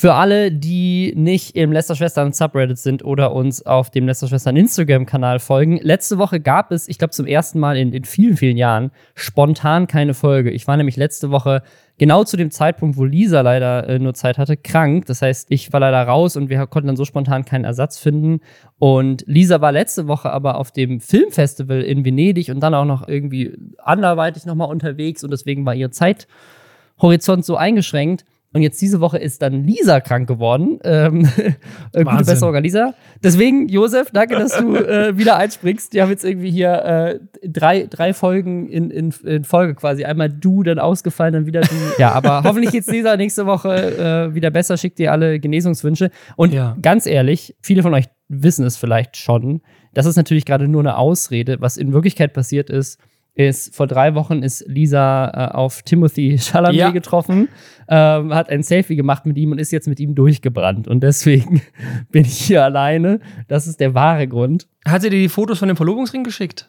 Für alle, die nicht im Lester Schwestern Subreddit sind oder uns auf dem Lester Schwestern Instagram-Kanal folgen, letzte Woche gab es, ich glaube zum ersten Mal in, in vielen, vielen Jahren, spontan keine Folge. Ich war nämlich letzte Woche genau zu dem Zeitpunkt, wo Lisa leider äh, nur Zeit hatte, krank. Das heißt, ich war leider raus und wir konnten dann so spontan keinen Ersatz finden. Und Lisa war letzte Woche aber auf dem Filmfestival in Venedig und dann auch noch irgendwie anderweitig nochmal unterwegs und deswegen war ihr Zeithorizont so eingeschränkt. Und jetzt diese Woche ist dann Lisa krank geworden. Ähm, äh, gute Besserung an Lisa. Deswegen, Josef, danke, dass du äh, wieder einspringst. Wir haben jetzt irgendwie hier äh, drei, drei Folgen in, in, in, Folge quasi. Einmal du, dann ausgefallen, dann wieder du. ja, aber hoffentlich geht's Lisa nächste Woche äh, wieder besser. Schickt dir alle Genesungswünsche. Und ja. ganz ehrlich, viele von euch wissen es vielleicht schon. Das ist natürlich gerade nur eine Ausrede. Was in Wirklichkeit passiert ist, ist vor drei Wochen ist Lisa äh, auf Timothy Chalamet ja. getroffen, ähm, hat ein Selfie gemacht mit ihm und ist jetzt mit ihm durchgebrannt. Und deswegen bin ich hier alleine. Das ist der wahre Grund. Hat sie dir die Fotos von dem Verlobungsring geschickt?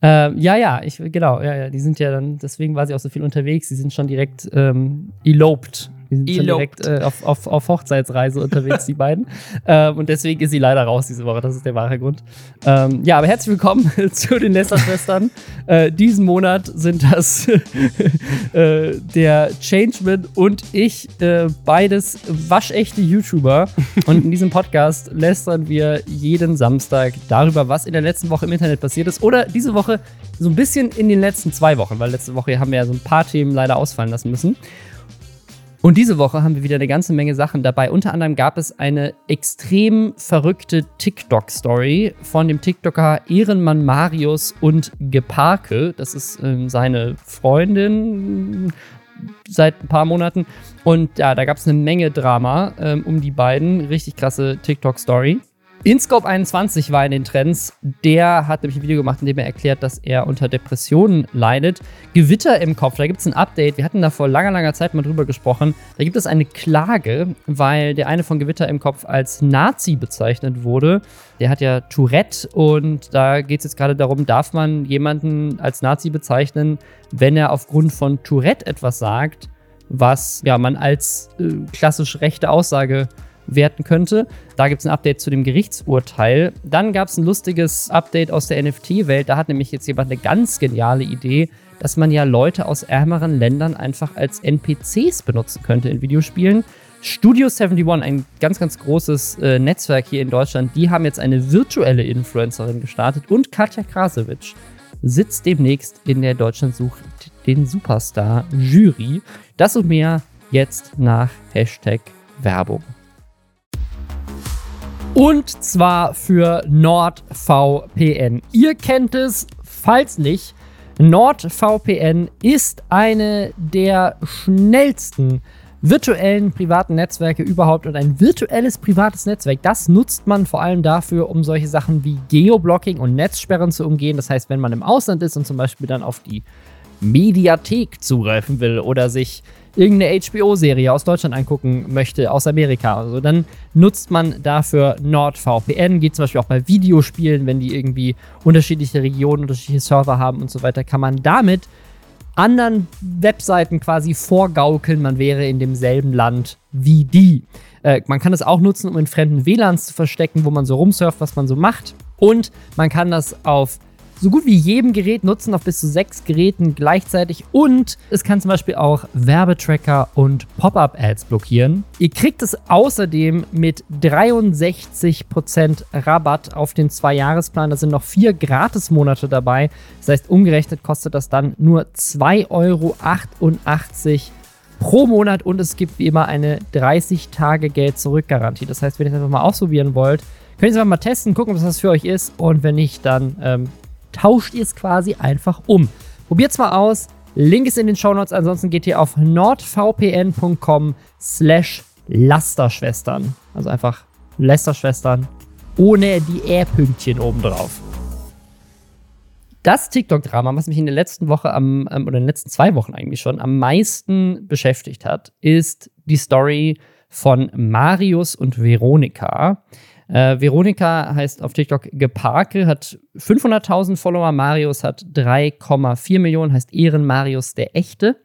Ähm, ja, ja, ich, genau, ja, ja, die sind ja dann, deswegen war sie auch so viel unterwegs, sie sind schon direkt ähm, eloped die sind direkt äh, auf, auf, auf Hochzeitsreise unterwegs, die beiden. Ähm, und deswegen ist sie leider raus diese Woche. Das ist der wahre Grund. Ähm, ja, aber herzlich willkommen zu den Lester-Schwestern. äh, diesen Monat sind das äh, der Changeman und ich, äh, beides waschechte YouTuber. Und in diesem Podcast lästern wir jeden Samstag darüber, was in der letzten Woche im Internet passiert ist. Oder diese Woche so ein bisschen in den letzten zwei Wochen, weil letzte Woche haben wir ja so ein paar Themen leider ausfallen lassen müssen. Und diese Woche haben wir wieder eine ganze Menge Sachen dabei. Unter anderem gab es eine extrem verrückte TikTok-Story von dem TikToker Ehrenmann Marius und Geparke. Das ist ähm, seine Freundin seit ein paar Monaten. Und ja, da gab es eine Menge Drama ähm, um die beiden. Richtig krasse TikTok-Story. InScope 21 war in den Trends. Der hat nämlich ein Video gemacht, in dem er erklärt, dass er unter Depressionen leidet. Gewitter im Kopf, da gibt es ein Update. Wir hatten da vor langer, langer Zeit mal drüber gesprochen. Da gibt es eine Klage, weil der eine von Gewitter im Kopf als Nazi bezeichnet wurde. Der hat ja Tourette und da geht es jetzt gerade darum, darf man jemanden als Nazi bezeichnen, wenn er aufgrund von Tourette etwas sagt, was ja man als äh, klassisch rechte Aussage werten könnte. Da gibt es ein Update zu dem Gerichtsurteil. Dann gab es ein lustiges Update aus der NFT-Welt. Da hat nämlich jetzt jemand eine ganz geniale Idee, dass man ja Leute aus ärmeren Ländern einfach als NPCs benutzen könnte in Videospielen. Studio 71, ein ganz, ganz großes äh, Netzwerk hier in Deutschland, die haben jetzt eine virtuelle Influencerin gestartet und Katja Krasowitsch sitzt demnächst in der Deutschland sucht den Superstar Jury. Das und mehr jetzt nach Hashtag Werbung. Und zwar für NordVPN. Ihr kennt es, falls nicht. NordVPN ist eine der schnellsten virtuellen privaten Netzwerke überhaupt und ein virtuelles privates Netzwerk, das nutzt man vor allem dafür, um solche Sachen wie Geoblocking und Netzsperren zu umgehen. Das heißt, wenn man im Ausland ist und zum Beispiel dann auf die Mediathek zugreifen will oder sich irgendeine HBO-Serie aus Deutschland angucken möchte, aus Amerika, also dann nutzt man dafür NordVPN. Geht zum Beispiel auch bei Videospielen, wenn die irgendwie unterschiedliche Regionen, unterschiedliche Server haben und so weiter, kann man damit anderen Webseiten quasi vorgaukeln, man wäre in demselben Land wie die. Äh, man kann das auch nutzen, um in fremden WLANs zu verstecken, wo man so rumsurft, was man so macht. Und man kann das auf so gut wie jedem Gerät nutzen, auf bis zu sechs Geräten gleichzeitig. Und es kann zum Beispiel auch Werbetracker und Pop-up-Ads blockieren. Ihr kriegt es außerdem mit 63% Rabatt auf den Zwei-Jahres-Plan. Da sind noch vier Gratis-Monate dabei. Das heißt, umgerechnet kostet das dann nur 2,88 Euro pro Monat und es gibt wie immer eine 30-Tage-Geld-Zurück-Garantie. Das heißt, wenn ihr es einfach mal ausprobieren wollt, könnt ihr es einfach mal testen, gucken, ob das für euch ist. Und wenn nicht, dann ähm, tauscht ihr es quasi einfach um. Probiert es mal aus. Link ist in den Show Notes. Ansonsten geht ihr auf nordvpn.com slash Lasterschwestern. Also einfach Lästerschwestern ohne die R-Pünktchen obendrauf. Das TikTok-Drama, was mich in der letzten Woche am, oder in den letzten zwei Wochen eigentlich schon am meisten beschäftigt hat, ist die Story von Marius und Veronika. Äh, Veronika heißt auf TikTok Geparke, hat 500.000 Follower. Marius hat 3,4 Millionen, heißt Ehren Marius der Echte.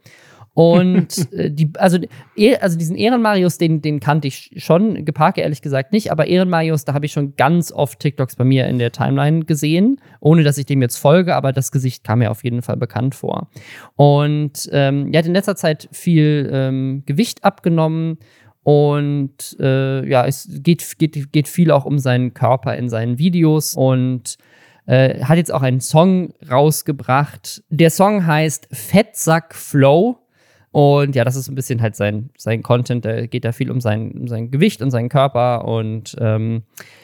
Und äh, die, also, eh, also diesen Ehrenmarius, den, den kannte ich schon, Geparke ehrlich gesagt nicht, aber Ehrenmarius, da habe ich schon ganz oft TikToks bei mir in der Timeline gesehen, ohne dass ich dem jetzt folge, aber das Gesicht kam mir auf jeden Fall bekannt vor. Und ähm, er hat in letzter Zeit viel ähm, Gewicht abgenommen und äh, ja, es geht, geht, geht viel auch um seinen Körper in seinen Videos und äh, hat jetzt auch einen Song rausgebracht. Der Song heißt Fettsack Flow. Und ja, das ist ein bisschen halt sein, sein Content. Da geht da viel um sein, um sein Gewicht und seinen Körper. Und ähm,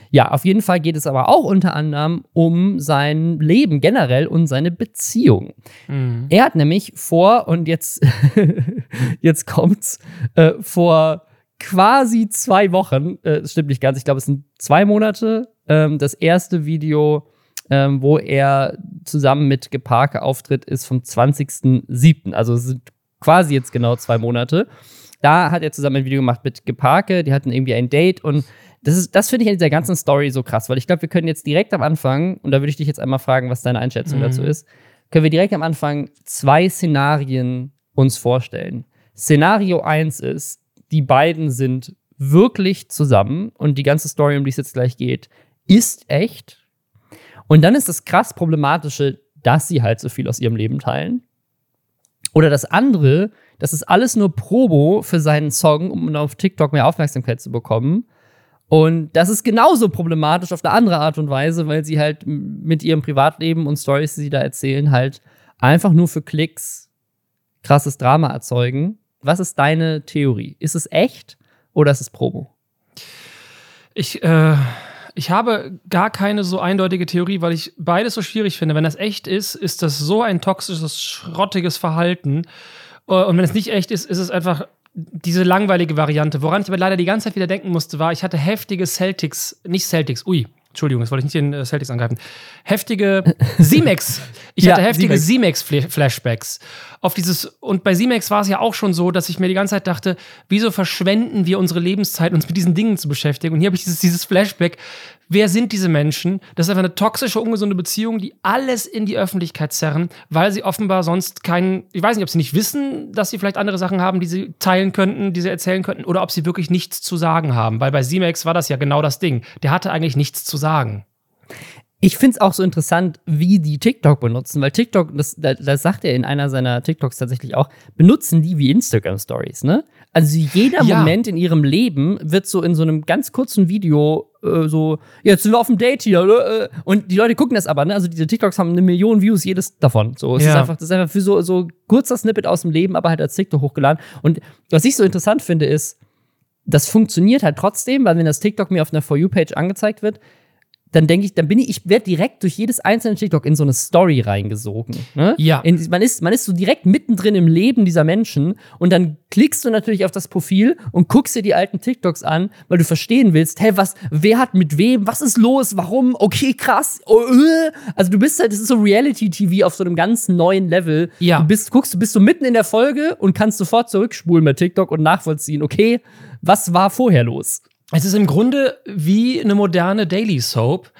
ja, auf jeden Fall geht es aber auch unter anderem um sein Leben generell und seine Beziehung. Mhm. Er hat nämlich vor, und jetzt, jetzt kommt's, äh, vor quasi zwei Wochen, äh, das stimmt nicht ganz, ich glaube, es sind zwei Monate, ähm, das erste Video ähm, wo er zusammen mit Geparke auftritt, ist vom 20.07. Also es sind quasi jetzt genau zwei Monate. Da hat er zusammen ein Video gemacht mit Geparke, die hatten irgendwie ein Date und das, das finde ich in dieser ganzen Story so krass, weil ich glaube, wir können jetzt direkt am Anfang, und da würde ich dich jetzt einmal fragen, was deine Einschätzung mhm. dazu ist, können wir direkt am Anfang zwei Szenarien uns vorstellen. Szenario 1 ist, die beiden sind wirklich zusammen und die ganze Story, um die es jetzt gleich geht, ist echt. Und dann ist das krass Problematische, dass sie halt so viel aus ihrem Leben teilen. Oder das andere, das ist alles nur Probo für seinen Song, um auf TikTok mehr Aufmerksamkeit zu bekommen. Und das ist genauso problematisch auf eine andere Art und Weise, weil sie halt mit ihrem Privatleben und Stories, die sie da erzählen, halt einfach nur für Klicks krasses Drama erzeugen. Was ist deine Theorie? Ist es echt oder ist es Probo? Ich, äh ich habe gar keine so eindeutige Theorie, weil ich beides so schwierig finde. Wenn das echt ist, ist das so ein toxisches, schrottiges Verhalten. Äh, und wenn es nicht echt ist, ist es einfach diese langweilige Variante. Woran ich aber leider die ganze Zeit wieder denken musste, war, ich hatte heftige Celtics, nicht Celtics, ui, Entschuldigung, das wollte ich nicht den äh, Celtics angreifen. Heftige Simex. Ich ja, hatte heftige Simex-Flashbacks. Auf dieses, und bei Simex war es ja auch schon so, dass ich mir die ganze Zeit dachte, wieso verschwenden wir unsere Lebenszeit, uns mit diesen Dingen zu beschäftigen? Und hier habe ich dieses, dieses Flashback, Wer sind diese Menschen? Das ist einfach eine toxische, ungesunde Beziehung, die alles in die Öffentlichkeit zerren, weil sie offenbar sonst keinen, ich weiß nicht, ob sie nicht wissen, dass sie vielleicht andere Sachen haben, die sie teilen könnten, die sie erzählen könnten, oder ob sie wirklich nichts zu sagen haben. Weil bei Simex war das ja genau das Ding. Der hatte eigentlich nichts zu sagen. Ich finde es auch so interessant, wie die TikTok benutzen, weil TikTok, das, das sagt er in einer seiner TikToks tatsächlich auch, benutzen die wie Instagram Stories, ne? Also jeder ja. Moment in ihrem Leben wird so in so einem ganz kurzen Video äh, so, jetzt sind wir auf dem Date hier, äh, und die Leute gucken das aber, ne? Also diese TikToks haben eine Million Views, jedes davon. So, es ja. ist einfach, das ist einfach für so, so kurzer Snippet aus dem Leben, aber halt als TikTok hochgeladen. Und was ich so interessant finde, ist, das funktioniert halt trotzdem, weil wenn das TikTok mir auf einer For You-Page angezeigt wird, dann denke ich, dann bin ich, ich werde direkt durch jedes einzelne TikTok in so eine Story reingesogen. Ne? Ja. In, man, ist, man ist so direkt mittendrin im Leben dieser Menschen und dann klickst du natürlich auf das Profil und guckst dir die alten TikToks an, weil du verstehen willst, hey, was, wer hat mit wem, was ist los, warum, okay, krass. Oh, äh. Also du bist halt, das ist so Reality-TV auf so einem ganz neuen Level. Ja. Du bist, guckst, du bist so mitten in der Folge und kannst sofort zurückspulen bei TikTok und nachvollziehen, okay, was war vorher los? Es ist im Grunde wie eine moderne Daily Soap.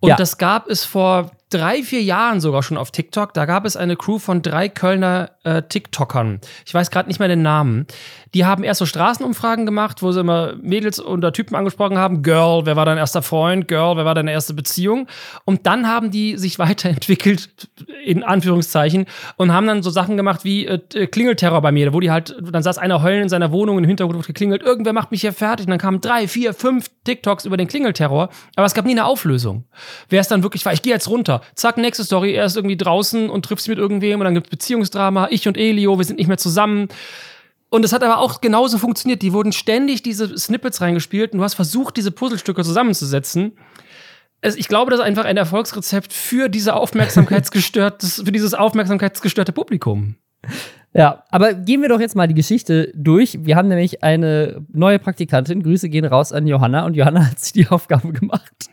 Und ja. das gab es vor drei, vier Jahren sogar schon auf TikTok. Da gab es eine Crew von drei Kölner äh, TikTokern. Ich weiß gerade nicht mehr den Namen. Die haben erst so Straßenumfragen gemacht, wo sie immer Mädels oder Typen angesprochen haben. Girl, wer war dein erster Freund? Girl, wer war deine erste Beziehung? Und dann haben die sich weiterentwickelt, in Anführungszeichen, und haben dann so Sachen gemacht wie äh, Klingelterror bei mir, wo die halt, dann saß einer heulen in seiner Wohnung, im Hintergrund wird geklingelt, irgendwer macht mich hier fertig. Und dann kamen drei, vier, fünf TikToks über den Klingelterror. Aber es gab nie eine Auflösung. Wer es dann wirklich war, ich gehe jetzt runter. Zack, nächste Story, er ist irgendwie draußen und trifft sich mit irgendwem und dann gibt Beziehungsdrama, ich und Elio, wir sind nicht mehr zusammen. Und es hat aber auch genauso funktioniert. Die wurden ständig diese Snippets reingespielt und du hast versucht, diese Puzzlestücke zusammenzusetzen. Es, ich glaube, das ist einfach ein Erfolgsrezept für diese Aufmerksamkeitsgestörtes, für dieses aufmerksamkeitsgestörte Publikum. Ja, aber gehen wir doch jetzt mal die Geschichte durch. Wir haben nämlich eine neue Praktikantin. Grüße gehen raus an Johanna und Johanna hat sich die Aufgabe gemacht,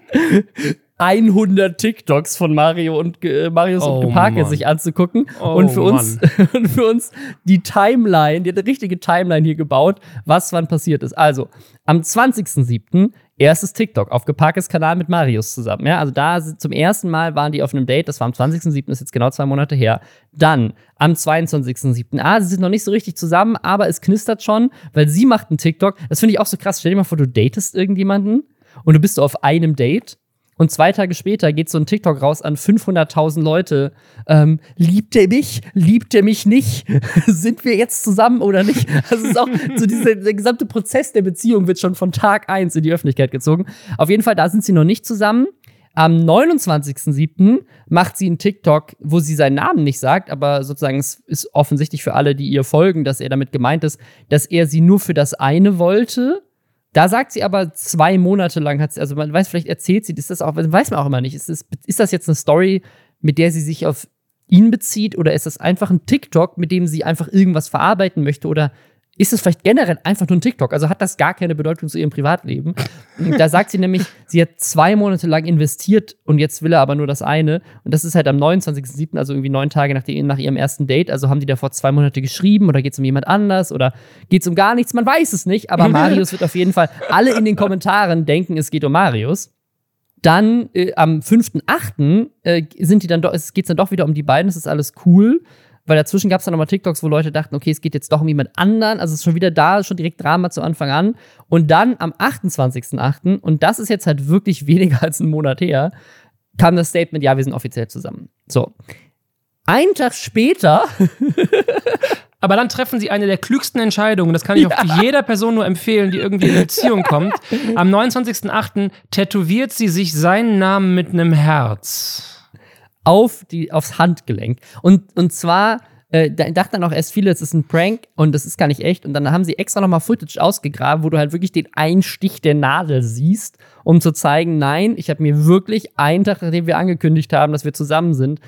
100 TikToks von Mario und äh, Marius oh, und Geparke sich anzugucken oh, und für uns und für uns die Timeline, die hat eine richtige Timeline hier gebaut, was wann passiert ist. Also, am 20.07. erstes TikTok auf Geparkes Kanal mit Marius zusammen. Ja, also da zum ersten Mal waren die auf einem Date, das war am 20.07., ist jetzt genau zwei Monate her. Dann am 22.07. Ah, sie sind noch nicht so richtig zusammen, aber es knistert schon, weil sie macht einen TikTok. Das finde ich auch so krass. Stell dir mal vor, du datest irgendjemanden und du bist so auf einem Date und zwei Tage später geht so ein TikTok raus an 500.000 Leute. Ähm, liebt er mich? Liebt er mich nicht? Sind wir jetzt zusammen oder nicht? Das ist auch so dieser, der gesamte Prozess der Beziehung wird schon von Tag 1 in die Öffentlichkeit gezogen. Auf jeden Fall, da sind sie noch nicht zusammen. Am 29.07. macht sie einen TikTok, wo sie seinen Namen nicht sagt, aber sozusagen es ist offensichtlich für alle, die ihr folgen, dass er damit gemeint ist, dass er sie nur für das eine wollte da sagt sie aber zwei Monate lang, hat sie, also man weiß, vielleicht erzählt sie, ist das auch, weiß man auch immer nicht. Ist das, ist das jetzt eine Story, mit der sie sich auf ihn bezieht oder ist das einfach ein TikTok, mit dem sie einfach irgendwas verarbeiten möchte oder ist es vielleicht generell einfach nur ein TikTok? Also hat das gar keine Bedeutung zu ihrem Privatleben? da sagt sie nämlich, sie hat zwei Monate lang investiert und jetzt will er aber nur das eine. Und das ist halt am 29.07., also irgendwie neun Tage nach, die, nach ihrem ersten Date. Also haben die davor zwei Monate geschrieben oder geht es um jemand anders oder geht es um gar nichts? Man weiß es nicht, aber Marius wird auf jeden Fall alle in den Kommentaren denken, es geht um Marius. Dann äh, am 5.8. Äh, sind die dann doch, es geht dann doch wieder um die beiden, das ist alles cool weil dazwischen gab es dann nochmal TikToks, wo Leute dachten, okay, es geht jetzt doch um jemand anderen. Also es ist schon wieder da, schon direkt Drama zu Anfang an. Und dann am 28.08., und das ist jetzt halt wirklich weniger als einen Monat her, kam das Statement, ja, wir sind offiziell zusammen. So. Einen Tag später. Aber dann treffen sie eine der klügsten Entscheidungen. Das kann ich ja. auch jeder Person nur empfehlen, die irgendwie in Beziehung kommt. Am 29.08. tätowiert sie sich seinen Namen mit einem Herz auf die, aufs Handgelenk. Und, und zwar äh, da dachten dann auch erst viele, es ist ein Prank und das ist gar nicht echt. Und dann haben sie extra nochmal Footage ausgegraben, wo du halt wirklich den Einstich der Nadel siehst, um zu zeigen, nein, ich habe mir wirklich einen Tag, nachdem wir angekündigt haben, dass wir zusammen sind,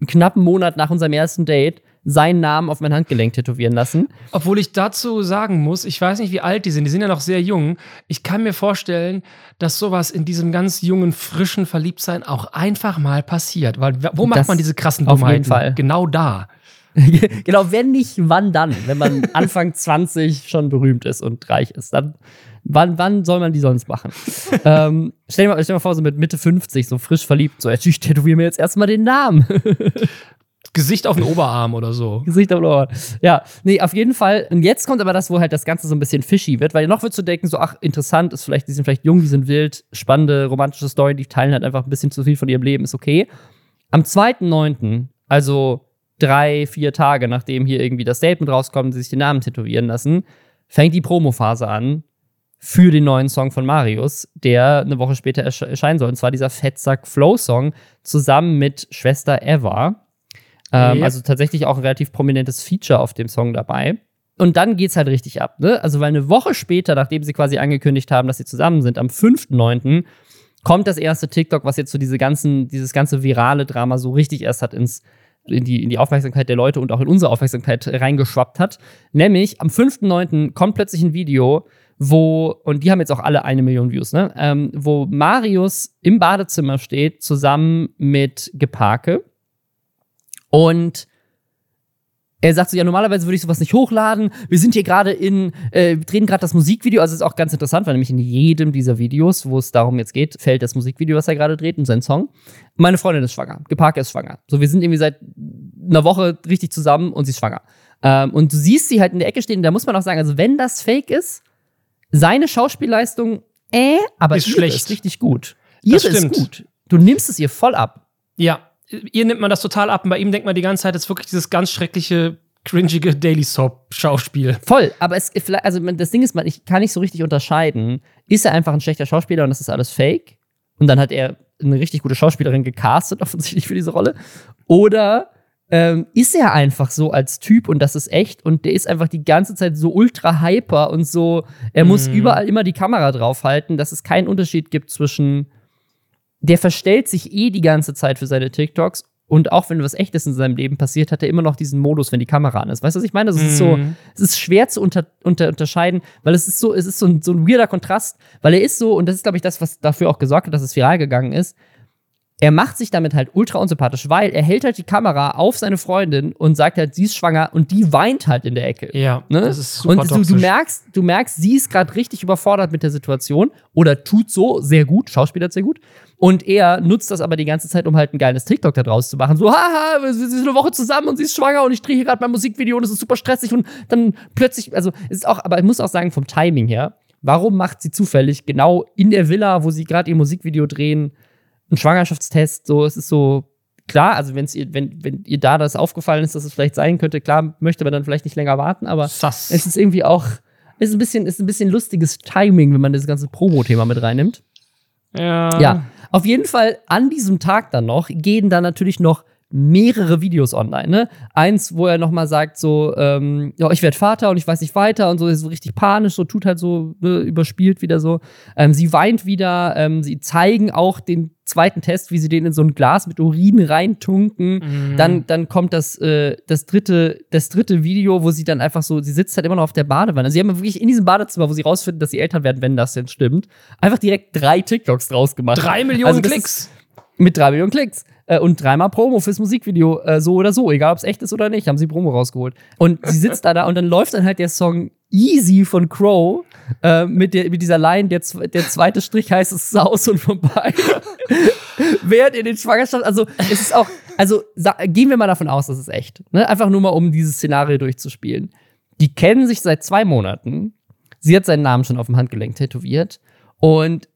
einen knappen Monat nach unserem ersten Date, seinen Namen auf mein Handgelenk tätowieren lassen. Obwohl ich dazu sagen muss, ich weiß nicht, wie alt die sind, die sind ja noch sehr jung. Ich kann mir vorstellen, dass sowas in diesem ganz jungen, frischen Verliebtsein auch einfach mal passiert. Weil wo macht das man diese krassen Dummheiten? Auf jeden Fall. Genau da. genau, wenn nicht, wann dann? Wenn man Anfang 20 schon berühmt ist und reich ist, dann wann, wann soll man die sonst machen? ähm, stell, dir mal, stell dir mal vor, so mit Mitte 50, so frisch verliebt, so, ich tätowiere mir jetzt erstmal den Namen. Gesicht auf den Oberarm oder so. Gesicht auf den Oberarm. Ja, nee, auf jeden Fall. Und jetzt kommt aber das, wo halt das Ganze so ein bisschen fishy wird, weil noch wird zu denken, so, ach, interessant, ist vielleicht, die sind vielleicht jung, die sind wild, spannende, romantische Story, die teilen halt einfach ein bisschen zu viel von ihrem Leben, ist okay. Am 2.9., also drei, vier Tage, nachdem hier irgendwie das Statement rauskommt, sie sich den Namen tätowieren lassen, fängt die Promophase an für den neuen Song von Marius, der eine Woche später erscheinen soll. Und zwar dieser Fettsack Flow Song zusammen mit Schwester Eva. Ähm, Also tatsächlich auch ein relativ prominentes Feature auf dem Song dabei. Und dann geht's halt richtig ab, ne? Also, weil eine Woche später, nachdem sie quasi angekündigt haben, dass sie zusammen sind, am 5.9., kommt das erste TikTok, was jetzt so diese ganzen, dieses ganze virale Drama so richtig erst hat ins, in die, in die Aufmerksamkeit der Leute und auch in unsere Aufmerksamkeit reingeschwappt hat. Nämlich am 5.9. kommt plötzlich ein Video, wo, und die haben jetzt auch alle eine Million Views, ne? Ähm, wo Marius im Badezimmer steht, zusammen mit Geparke. Und er sagt so, ja, normalerweise würde ich sowas nicht hochladen. Wir sind hier gerade in, äh, drehen gerade das Musikvideo. Also ist auch ganz interessant, weil nämlich in jedem dieser Videos, wo es darum jetzt geht, fällt das Musikvideo, was er gerade dreht und sein Song. Meine Freundin ist schwanger. Geparke ist schwanger. So, wir sind irgendwie seit einer Woche richtig zusammen und sie ist schwanger. Ähm, und du siehst sie halt in der Ecke stehen. Da muss man auch sagen, also wenn das Fake ist, seine Schauspielleistung, äh, aber ist schlecht. ist richtig gut. Ihre ist gut. Du nimmst es ihr voll ab. Ja, ihr nimmt man das total ab und bei ihm denkt man die ganze Zeit, es ist wirklich dieses ganz schreckliche, cringige Daily Soap-Schauspiel. Voll, aber es, also das Ding ist, ich kann nicht so richtig unterscheiden. Ist er einfach ein schlechter Schauspieler und das ist alles fake? Und dann hat er eine richtig gute Schauspielerin gecastet, offensichtlich für diese Rolle. Oder ähm, ist er einfach so als Typ und das ist echt und der ist einfach die ganze Zeit so ultra hyper und so, er muss mm. überall immer die Kamera draufhalten, dass es keinen Unterschied gibt zwischen der verstellt sich eh die ganze Zeit für seine TikToks. Und auch wenn was Echtes in seinem Leben passiert, hat er immer noch diesen Modus, wenn die Kamera an ist. Weißt du, was ich meine? Das ist so, mhm. es ist schwer zu unter, unter, unterscheiden, weil es ist so, es ist so ein, so ein weirder Kontrast, weil er ist so, und das ist, glaube ich, das, was dafür auch gesorgt hat, dass es viral gegangen ist. er macht sich damit halt ultra unsympathisch, weil er hält halt die Kamera auf seine Freundin und sagt halt, sie ist schwanger und die weint halt in der Ecke. Ja, ne? das ist super Und du, du, merkst, du merkst, sie ist gerade richtig überfordert mit der Situation oder tut so sehr gut, Schauspieler sehr gut. Und er nutzt das aber die ganze Zeit, um halt ein geiles TikTok da draus zu machen. So, haha, wir sind eine Woche zusammen und sie ist schwanger und ich drehe hier gerade mein Musikvideo und es ist super stressig und dann plötzlich, also es ist auch, aber ich muss auch sagen, vom Timing her, warum macht sie zufällig genau in der Villa, wo sie gerade ihr Musikvideo drehen, ein Schwangerschaftstest, so, es ist so, klar, also wenn's ihr, wenn, wenn ihr da das aufgefallen ist, dass es vielleicht sein könnte, klar, möchte man dann vielleicht nicht länger warten, aber Sass. es ist irgendwie auch, ist ein bisschen, ist ein bisschen lustiges Timing, wenn man das ganze Promo-Thema mit reinnimmt. Ja. Ja. Auf jeden Fall an diesem Tag dann noch gehen dann natürlich noch mehrere Videos online. Ne? Eins, wo er nochmal sagt, so, ähm, ja, ich werde Vater und ich weiß nicht weiter und so, ist so richtig panisch, so tut halt so, ne, überspielt wieder so. Ähm, sie weint wieder, ähm, sie zeigen auch den zweiten Test, wie sie den in so ein Glas mit Urin reintunken. Mhm. Dann, dann kommt das, äh, das, dritte, das dritte Video, wo sie dann einfach so, sie sitzt halt immer noch auf der Badewanne. Sie haben wirklich in diesem Badezimmer, wo sie rausfinden, dass sie Eltern werden, wenn das denn stimmt, einfach direkt drei TikToks draus gemacht. Drei Millionen also Klicks. Mit drei Millionen Klicks äh, und dreimal Promo fürs Musikvideo, äh, so oder so, egal ob es echt ist oder nicht, haben sie Promo rausgeholt. Und sie sitzt da da und dann läuft dann halt der Song Easy von Crow äh, mit, der, mit dieser Line, der, der zweite Strich heißt es aus und vorbei. Während in den Schwangerschaft, also es ist auch, also gehen wir mal davon aus, das ist echt. Ne? Einfach nur mal, um dieses Szenario durchzuspielen. Die kennen sich seit zwei Monaten. Sie hat seinen Namen schon auf dem Handgelenk tätowiert. Und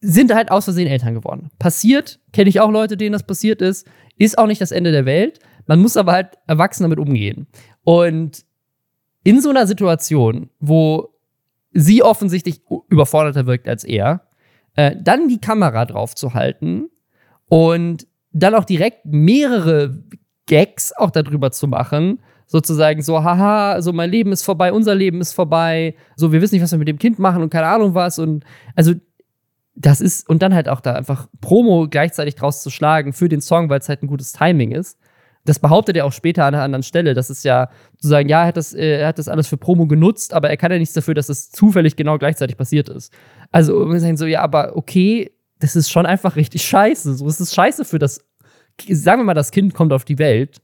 sind halt aus Versehen Eltern geworden. Passiert, kenne ich auch Leute, denen das passiert ist, ist auch nicht das Ende der Welt. Man muss aber halt erwachsen damit umgehen. Und in so einer Situation, wo sie offensichtlich überforderter wirkt als er, äh, dann die Kamera drauf zu halten und dann auch direkt mehrere Gags auch darüber zu machen, sozusagen so, haha, so mein Leben ist vorbei, unser Leben ist vorbei, so wir wissen nicht, was wir mit dem Kind machen und keine Ahnung was und also das ist, und dann halt auch da einfach Promo gleichzeitig draus zu schlagen für den Song, weil es halt ein gutes Timing ist. Das behauptet er auch später an einer anderen Stelle. Das ist ja zu sagen, ja, er hat, das, äh, er hat das alles für Promo genutzt, aber er kann ja nichts dafür, dass es zufällig genau gleichzeitig passiert ist. Also, wir sagen so, ja, aber okay, das ist schon einfach richtig scheiße. So, es ist scheiße für das, sagen wir mal, das Kind kommt auf die Welt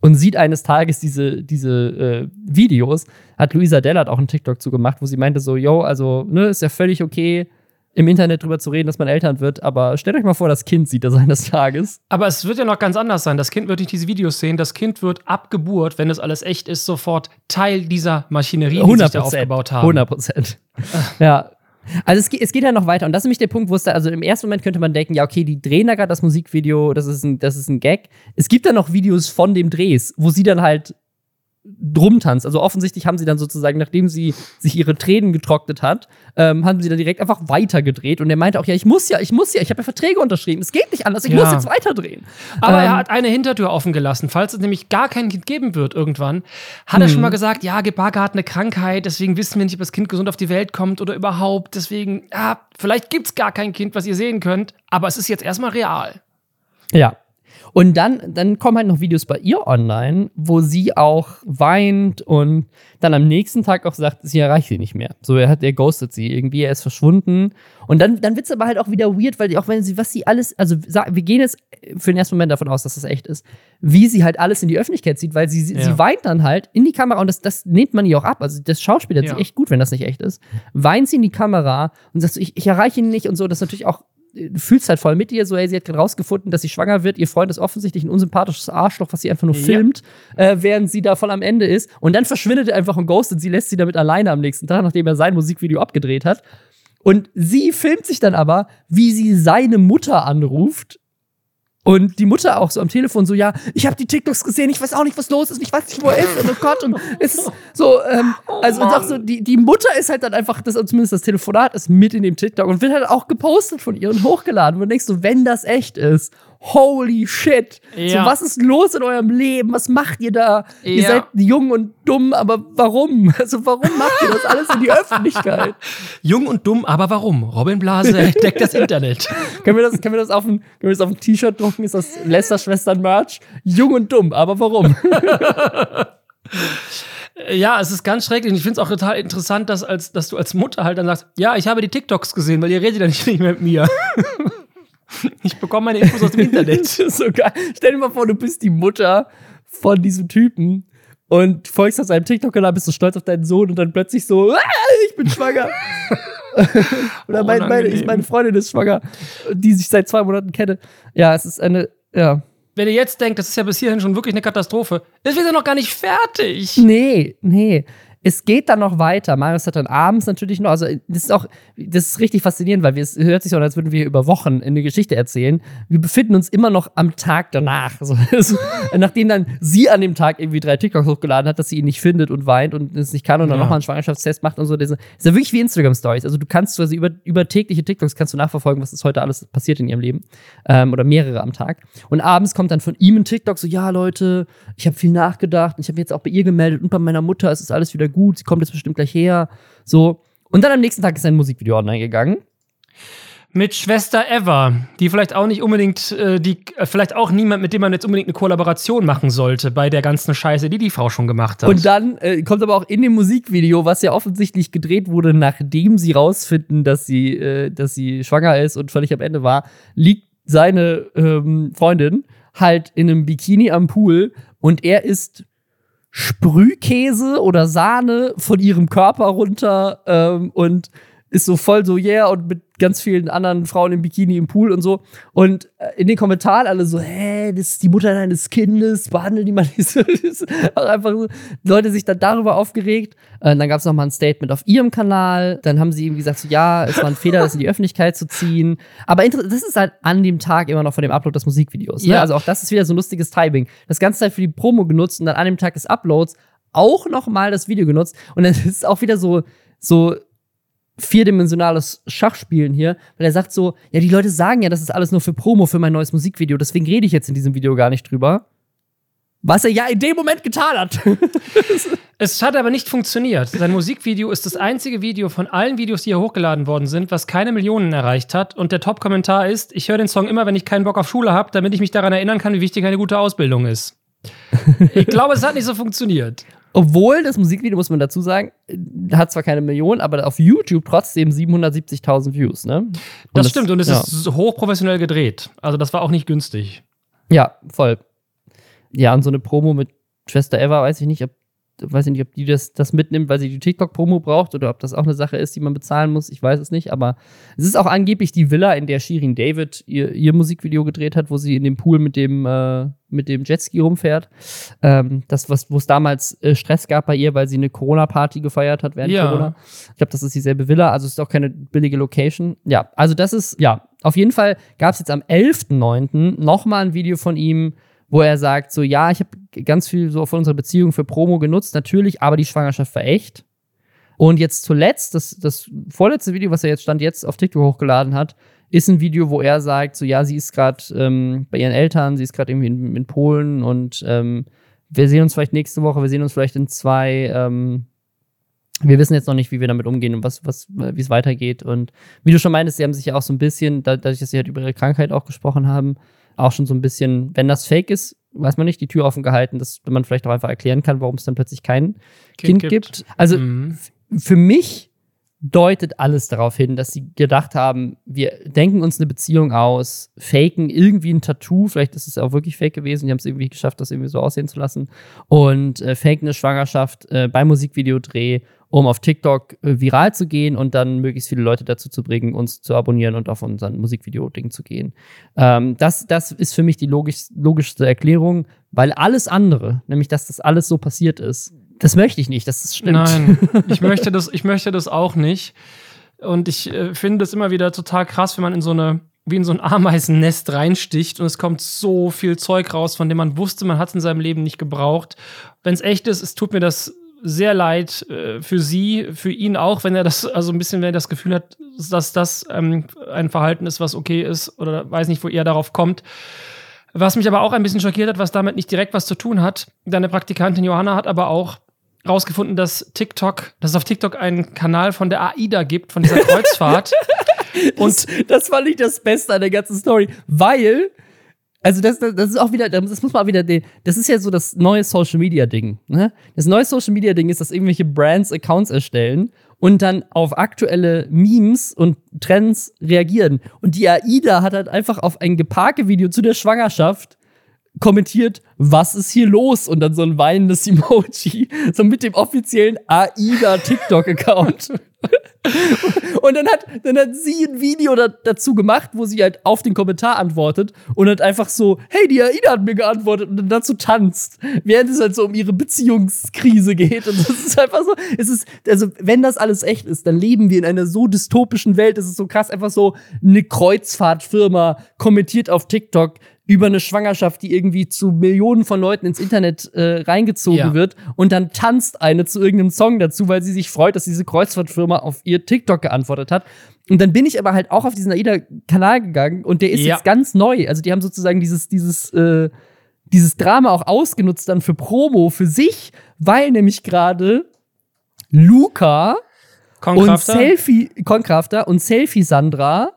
und sieht eines Tages diese, diese äh, Videos. Hat Luisa Dellert auch einen TikTok zu gemacht, wo sie meinte so, yo, also, ne, ist ja völlig okay, im Internet drüber zu reden, dass man Eltern wird, aber stellt euch mal vor, das Kind sieht das eines Tages. Aber es wird ja noch ganz anders sein. Das Kind wird nicht diese Videos sehen. Das Kind wird ab Geburt, wenn das alles echt ist, sofort Teil dieser Maschinerie, die sich da aufgebaut haben. 100 Prozent. ja. Also es geht, es geht ja noch weiter und das ist nämlich der Punkt, wo es da, also im ersten Moment könnte man denken, ja, okay, die drehen da gerade das Musikvideo, das ist, ein, das ist ein Gag. Es gibt dann noch Videos von dem Drehs, wo sie dann halt drum tanzt. Also offensichtlich haben sie dann sozusagen, nachdem sie sich ihre Tränen getrocknet hat, ähm, haben sie dann direkt einfach weitergedreht. Und er meinte auch, ja, ich muss ja, ich muss ja, ich habe ja Verträge unterschrieben. Es geht nicht anders, ich ja. muss jetzt weiterdrehen. Aber ähm, er hat eine Hintertür offen gelassen. Falls es nämlich gar kein Kind geben wird irgendwann, hat er schon mhm. mal gesagt, ja, Gebarge hat eine Krankheit, deswegen wissen wir nicht, ob das Kind gesund auf die Welt kommt oder überhaupt. Deswegen, ja, vielleicht gibt es gar kein Kind, was ihr sehen könnt, aber es ist jetzt erstmal real. Ja, und dann, dann kommen halt noch Videos bei ihr online, wo sie auch weint und dann am nächsten Tag auch sagt, sie erreicht sie nicht mehr. So, er hat, er ghostet sie irgendwie, er ist verschwunden. Und dann, dann wird es aber halt auch wieder weird, weil auch wenn sie, was sie alles, also wir gehen jetzt für den ersten Moment davon aus, dass das echt ist, wie sie halt alles in die Öffentlichkeit zieht, weil sie, ja. sie weint dann halt in die Kamera und das, das nimmt man ihr auch ab. Also das Schauspiel hat ja. sie echt gut, wenn das nicht echt ist. Weint sie in die Kamera und sagt so, ich, ich erreiche ihn nicht und so. Das ist natürlich auch du fühlst halt voll mit ihr, so, hey, sie hat gerade rausgefunden, dass sie schwanger wird. Ihr Freund ist offensichtlich ein unsympathisches Arschloch, was sie einfach nur ja. filmt, äh, während sie da voll am Ende ist. Und dann verschwindet er einfach und ghostet sie, lässt sie damit alleine am nächsten Tag, nachdem er sein Musikvideo abgedreht hat. Und sie filmt sich dann aber, wie sie seine Mutter anruft und die Mutter auch so am Telefon so, ja, ich habe die TikToks gesehen, ich weiß auch nicht, was los ist, ich weiß nicht, wo er ist, und oh Gott, und es ist so, ähm, oh also und auch so, die, die Mutter ist halt dann einfach, das, zumindest das Telefonat ist mit in dem TikTok und wird halt auch gepostet von ihr und hochgeladen. Und du denkst so, wenn das echt ist, holy shit. Ja. So, was ist los in eurem Leben? Was macht ihr da? Ja. Ihr seid jung und dumm, aber warum? Also, warum macht ihr das alles in die Öffentlichkeit? jung und dumm, aber warum? Robin Blase entdeckt das Internet. können wir das, können wir das auf ein, ein T-Shirt drucken? Ist das Lester-Schwestern-Merch? Jung und dumm, aber warum? Ja, es ist ganz schrecklich. Und ich finde es auch total interessant, dass, als, dass du als Mutter halt dann sagst, ja, ich habe die TikToks gesehen, weil ihr redet ja nicht mehr mit mir. Ich bekomme meine Infos aus dem Internet. so geil. Stell dir mal vor, du bist die Mutter von diesem Typen und folgst auf seinem TikTok-Kanal, bist du stolz auf deinen Sohn und dann plötzlich so, ah, ich bin schwanger. Oder mein, meine, meine Freundin ist schwanger, die sich seit zwei Monaten kenne. Ja, es ist eine, ja. Wenn ihr jetzt denkt, das ist ja bis hierhin schon wirklich eine Katastrophe, ist wieder noch gar nicht fertig. Nee, nee es geht dann noch weiter. Marius hat dann abends natürlich noch, also das ist auch, das ist richtig faszinierend, weil wir, es hört sich so an, als würden wir über Wochen eine Geschichte erzählen. Wir befinden uns immer noch am Tag danach. Also, nachdem dann sie an dem Tag irgendwie drei TikToks hochgeladen hat, dass sie ihn nicht findet und weint und es nicht kann und dann ja. nochmal einen Schwangerschaftstest macht und so. Das ist ja wirklich wie Instagram-Stories. Also du kannst quasi über, über tägliche TikToks kannst du nachverfolgen, was ist heute alles passiert in ihrem Leben. Ähm, oder mehrere am Tag. Und abends kommt dann von ihm ein TikTok so, ja Leute, ich habe viel nachgedacht und ich habe jetzt auch bei ihr gemeldet und bei meiner Mutter, es ist alles wieder gut, sie kommt jetzt bestimmt gleich her. So. Und dann am nächsten Tag ist ein Musikvideo online gegangen. Mit Schwester Eva, die vielleicht auch nicht unbedingt, äh, die, äh, vielleicht auch niemand, mit dem man jetzt unbedingt eine Kollaboration machen sollte bei der ganzen Scheiße, die die Frau schon gemacht hat. Und dann äh, kommt aber auch in dem Musikvideo, was ja offensichtlich gedreht wurde, nachdem sie rausfinden, dass sie, äh, dass sie schwanger ist und völlig am Ende war, liegt seine ähm, Freundin halt in einem Bikini am Pool und er ist Sprühkäse oder Sahne von ihrem Körper runter ähm, und ist so voll so, yeah, und mit ganz vielen anderen Frauen im Bikini im Pool und so. Und äh, in den Kommentaren alle so, hä, das ist die Mutter deines Kindes, behandeln die mal nicht so. einfach so, Leute sich dann darüber aufgeregt. Äh, dann gab es nochmal ein Statement auf ihrem Kanal. Dann haben sie eben gesagt, so, ja, es war ein Fehler, das in die Öffentlichkeit zu ziehen. Aber das ist halt an dem Tag immer noch vor dem Upload des Musikvideos. Ne? Ja. Also auch das ist wieder so ein lustiges Timing. Das ganze Zeit für die Promo genutzt und dann an dem Tag des Uploads auch nochmal das Video genutzt. Und dann ist es auch wieder so, so vierdimensionales Schachspielen hier, weil er sagt so, ja, die Leute sagen ja, das ist alles nur für Promo für mein neues Musikvideo, deswegen rede ich jetzt in diesem Video gar nicht drüber. Was er ja in dem Moment getan hat. es hat aber nicht funktioniert. Sein Musikvideo ist das einzige Video von allen Videos, die hier hochgeladen worden sind, was keine Millionen erreicht hat. Und der Top-Kommentar ist: Ich höre den Song immer, wenn ich keinen Bock auf Schule habe, damit ich mich daran erinnern kann, wie wichtig eine gute Ausbildung ist. ich glaube, es hat nicht so funktioniert. Obwohl das Musikvideo, muss man dazu sagen, hat zwar keine Millionen, aber auf YouTube trotzdem 770.000 Views, ne? Das, das stimmt und es ja. ist hochprofessionell gedreht. Also das war auch nicht günstig. Ja, voll. Ja, und so eine Promo mit Schwester Eva, weiß ich nicht, ob weiß ich nicht, ob die das, das mitnimmt, weil sie die TikTok-Promo braucht oder ob das auch eine Sache ist, die man bezahlen muss. Ich weiß es nicht. Aber es ist auch angeblich die Villa, in der Shirin David ihr, ihr Musikvideo gedreht hat, wo sie in dem Pool mit dem, äh, mit dem Jetski rumfährt. Ähm, das, wo es damals äh, Stress gab bei ihr, weil sie eine Corona-Party gefeiert hat während ja. Corona. Ich glaube, das ist dieselbe Villa. Also es ist auch keine billige Location. Ja, also das ist, ja, auf jeden Fall gab es jetzt am 11.09. nochmal ein Video von ihm, wo er sagt, so ja, ich habe ganz viel so von unserer Beziehung für Promo genutzt, natürlich, aber die Schwangerschaft war echt. Und jetzt zuletzt, das, das vorletzte Video, was er jetzt stand jetzt auf TikTok hochgeladen hat, ist ein Video, wo er sagt, so ja, sie ist gerade ähm, bei ihren Eltern, sie ist gerade irgendwie in, in, Polen und ähm, wir sehen uns vielleicht nächste Woche, wir sehen uns vielleicht in zwei. Ähm, wir wissen jetzt noch nicht, wie wir damit umgehen und was, was, wie es weitergeht. Und wie du schon meintest, sie haben sich ja auch so ein bisschen, dadurch, dass sie halt über ihre Krankheit auch gesprochen haben, auch schon so ein bisschen, wenn das fake ist, weiß man nicht, die Tür offen gehalten, dass man vielleicht auch einfach erklären kann, warum es dann plötzlich kein Kind, kind gibt. gibt. Also mhm. für mich deutet alles darauf hin, dass sie gedacht haben, wir denken uns eine Beziehung aus, faken irgendwie ein Tattoo, vielleicht ist es auch wirklich fake gewesen, die haben es irgendwie geschafft, das irgendwie so aussehen zu lassen und äh, faken eine Schwangerschaft äh, beim Musikvideodreh um auf TikTok äh, viral zu gehen und dann möglichst viele Leute dazu zu bringen, uns zu abonnieren und auf unseren Musikvideo-Ding zu gehen. Ähm, das, das ist für mich die logisch, logischste Erklärung, weil alles andere, nämlich dass das alles so passiert ist, das möchte ich nicht, das stimmt. Nein, ich möchte das, ich möchte das auch nicht. Und ich äh, finde es immer wieder total krass, wenn man in so eine wie in so ein Ameisennest reinsticht und es kommt so viel Zeug raus, von dem man wusste, man hat es in seinem Leben nicht gebraucht. Wenn es echt ist, es tut mir das sehr leid äh, für sie, für ihn auch, wenn er das, also ein bisschen, wenn er das Gefühl hat, dass das ähm, ein Verhalten ist, was okay ist oder weiß nicht, wo er darauf kommt. Was mich aber auch ein bisschen schockiert hat, was damit nicht direkt was zu tun hat. Deine Praktikantin Johanna hat aber auch rausgefunden, dass TikTok, dass es auf TikTok einen Kanal von der AIDA gibt, von dieser Kreuzfahrt. Und das, das fand ich das Beste an der ganzen Story, weil also das, das, ist auch wieder, das muss man wieder, das ist ja so das neue Social Media Ding. Ne? Das neue Social Media Ding ist, dass irgendwelche Brands Accounts erstellen und dann auf aktuelle Memes und Trends reagieren. Und die AIDA hat halt einfach auf ein Geparke-Video zu der Schwangerschaft kommentiert, was ist hier los? Und dann so ein weinendes Emoji, so mit dem offiziellen AIDA TikTok-Account. und dann hat, dann hat sie ein Video da, dazu gemacht, wo sie halt auf den Kommentar antwortet und hat einfach so, hey, die AIDA hat mir geantwortet und dann dazu tanzt, während es halt so um ihre Beziehungskrise geht. Und das ist einfach so, es ist, also wenn das alles echt ist, dann leben wir in einer so dystopischen Welt. Es ist so krass, einfach so eine Kreuzfahrtfirma kommentiert auf TikTok, über eine Schwangerschaft, die irgendwie zu Millionen von Leuten ins Internet äh, reingezogen ja. wird und dann tanzt eine zu irgendeinem Song dazu, weil sie sich freut, dass diese Kreuzfahrtfirma auf ihr TikTok geantwortet hat. Und dann bin ich aber halt auch auf diesen AIDA-Kanal gegangen und der ist ja. jetzt ganz neu. Also die haben sozusagen dieses, dieses, äh, dieses Drama auch ausgenutzt dann für Promo für sich, weil nämlich gerade Luca und Selfie, Konkrafter und Selfie Sandra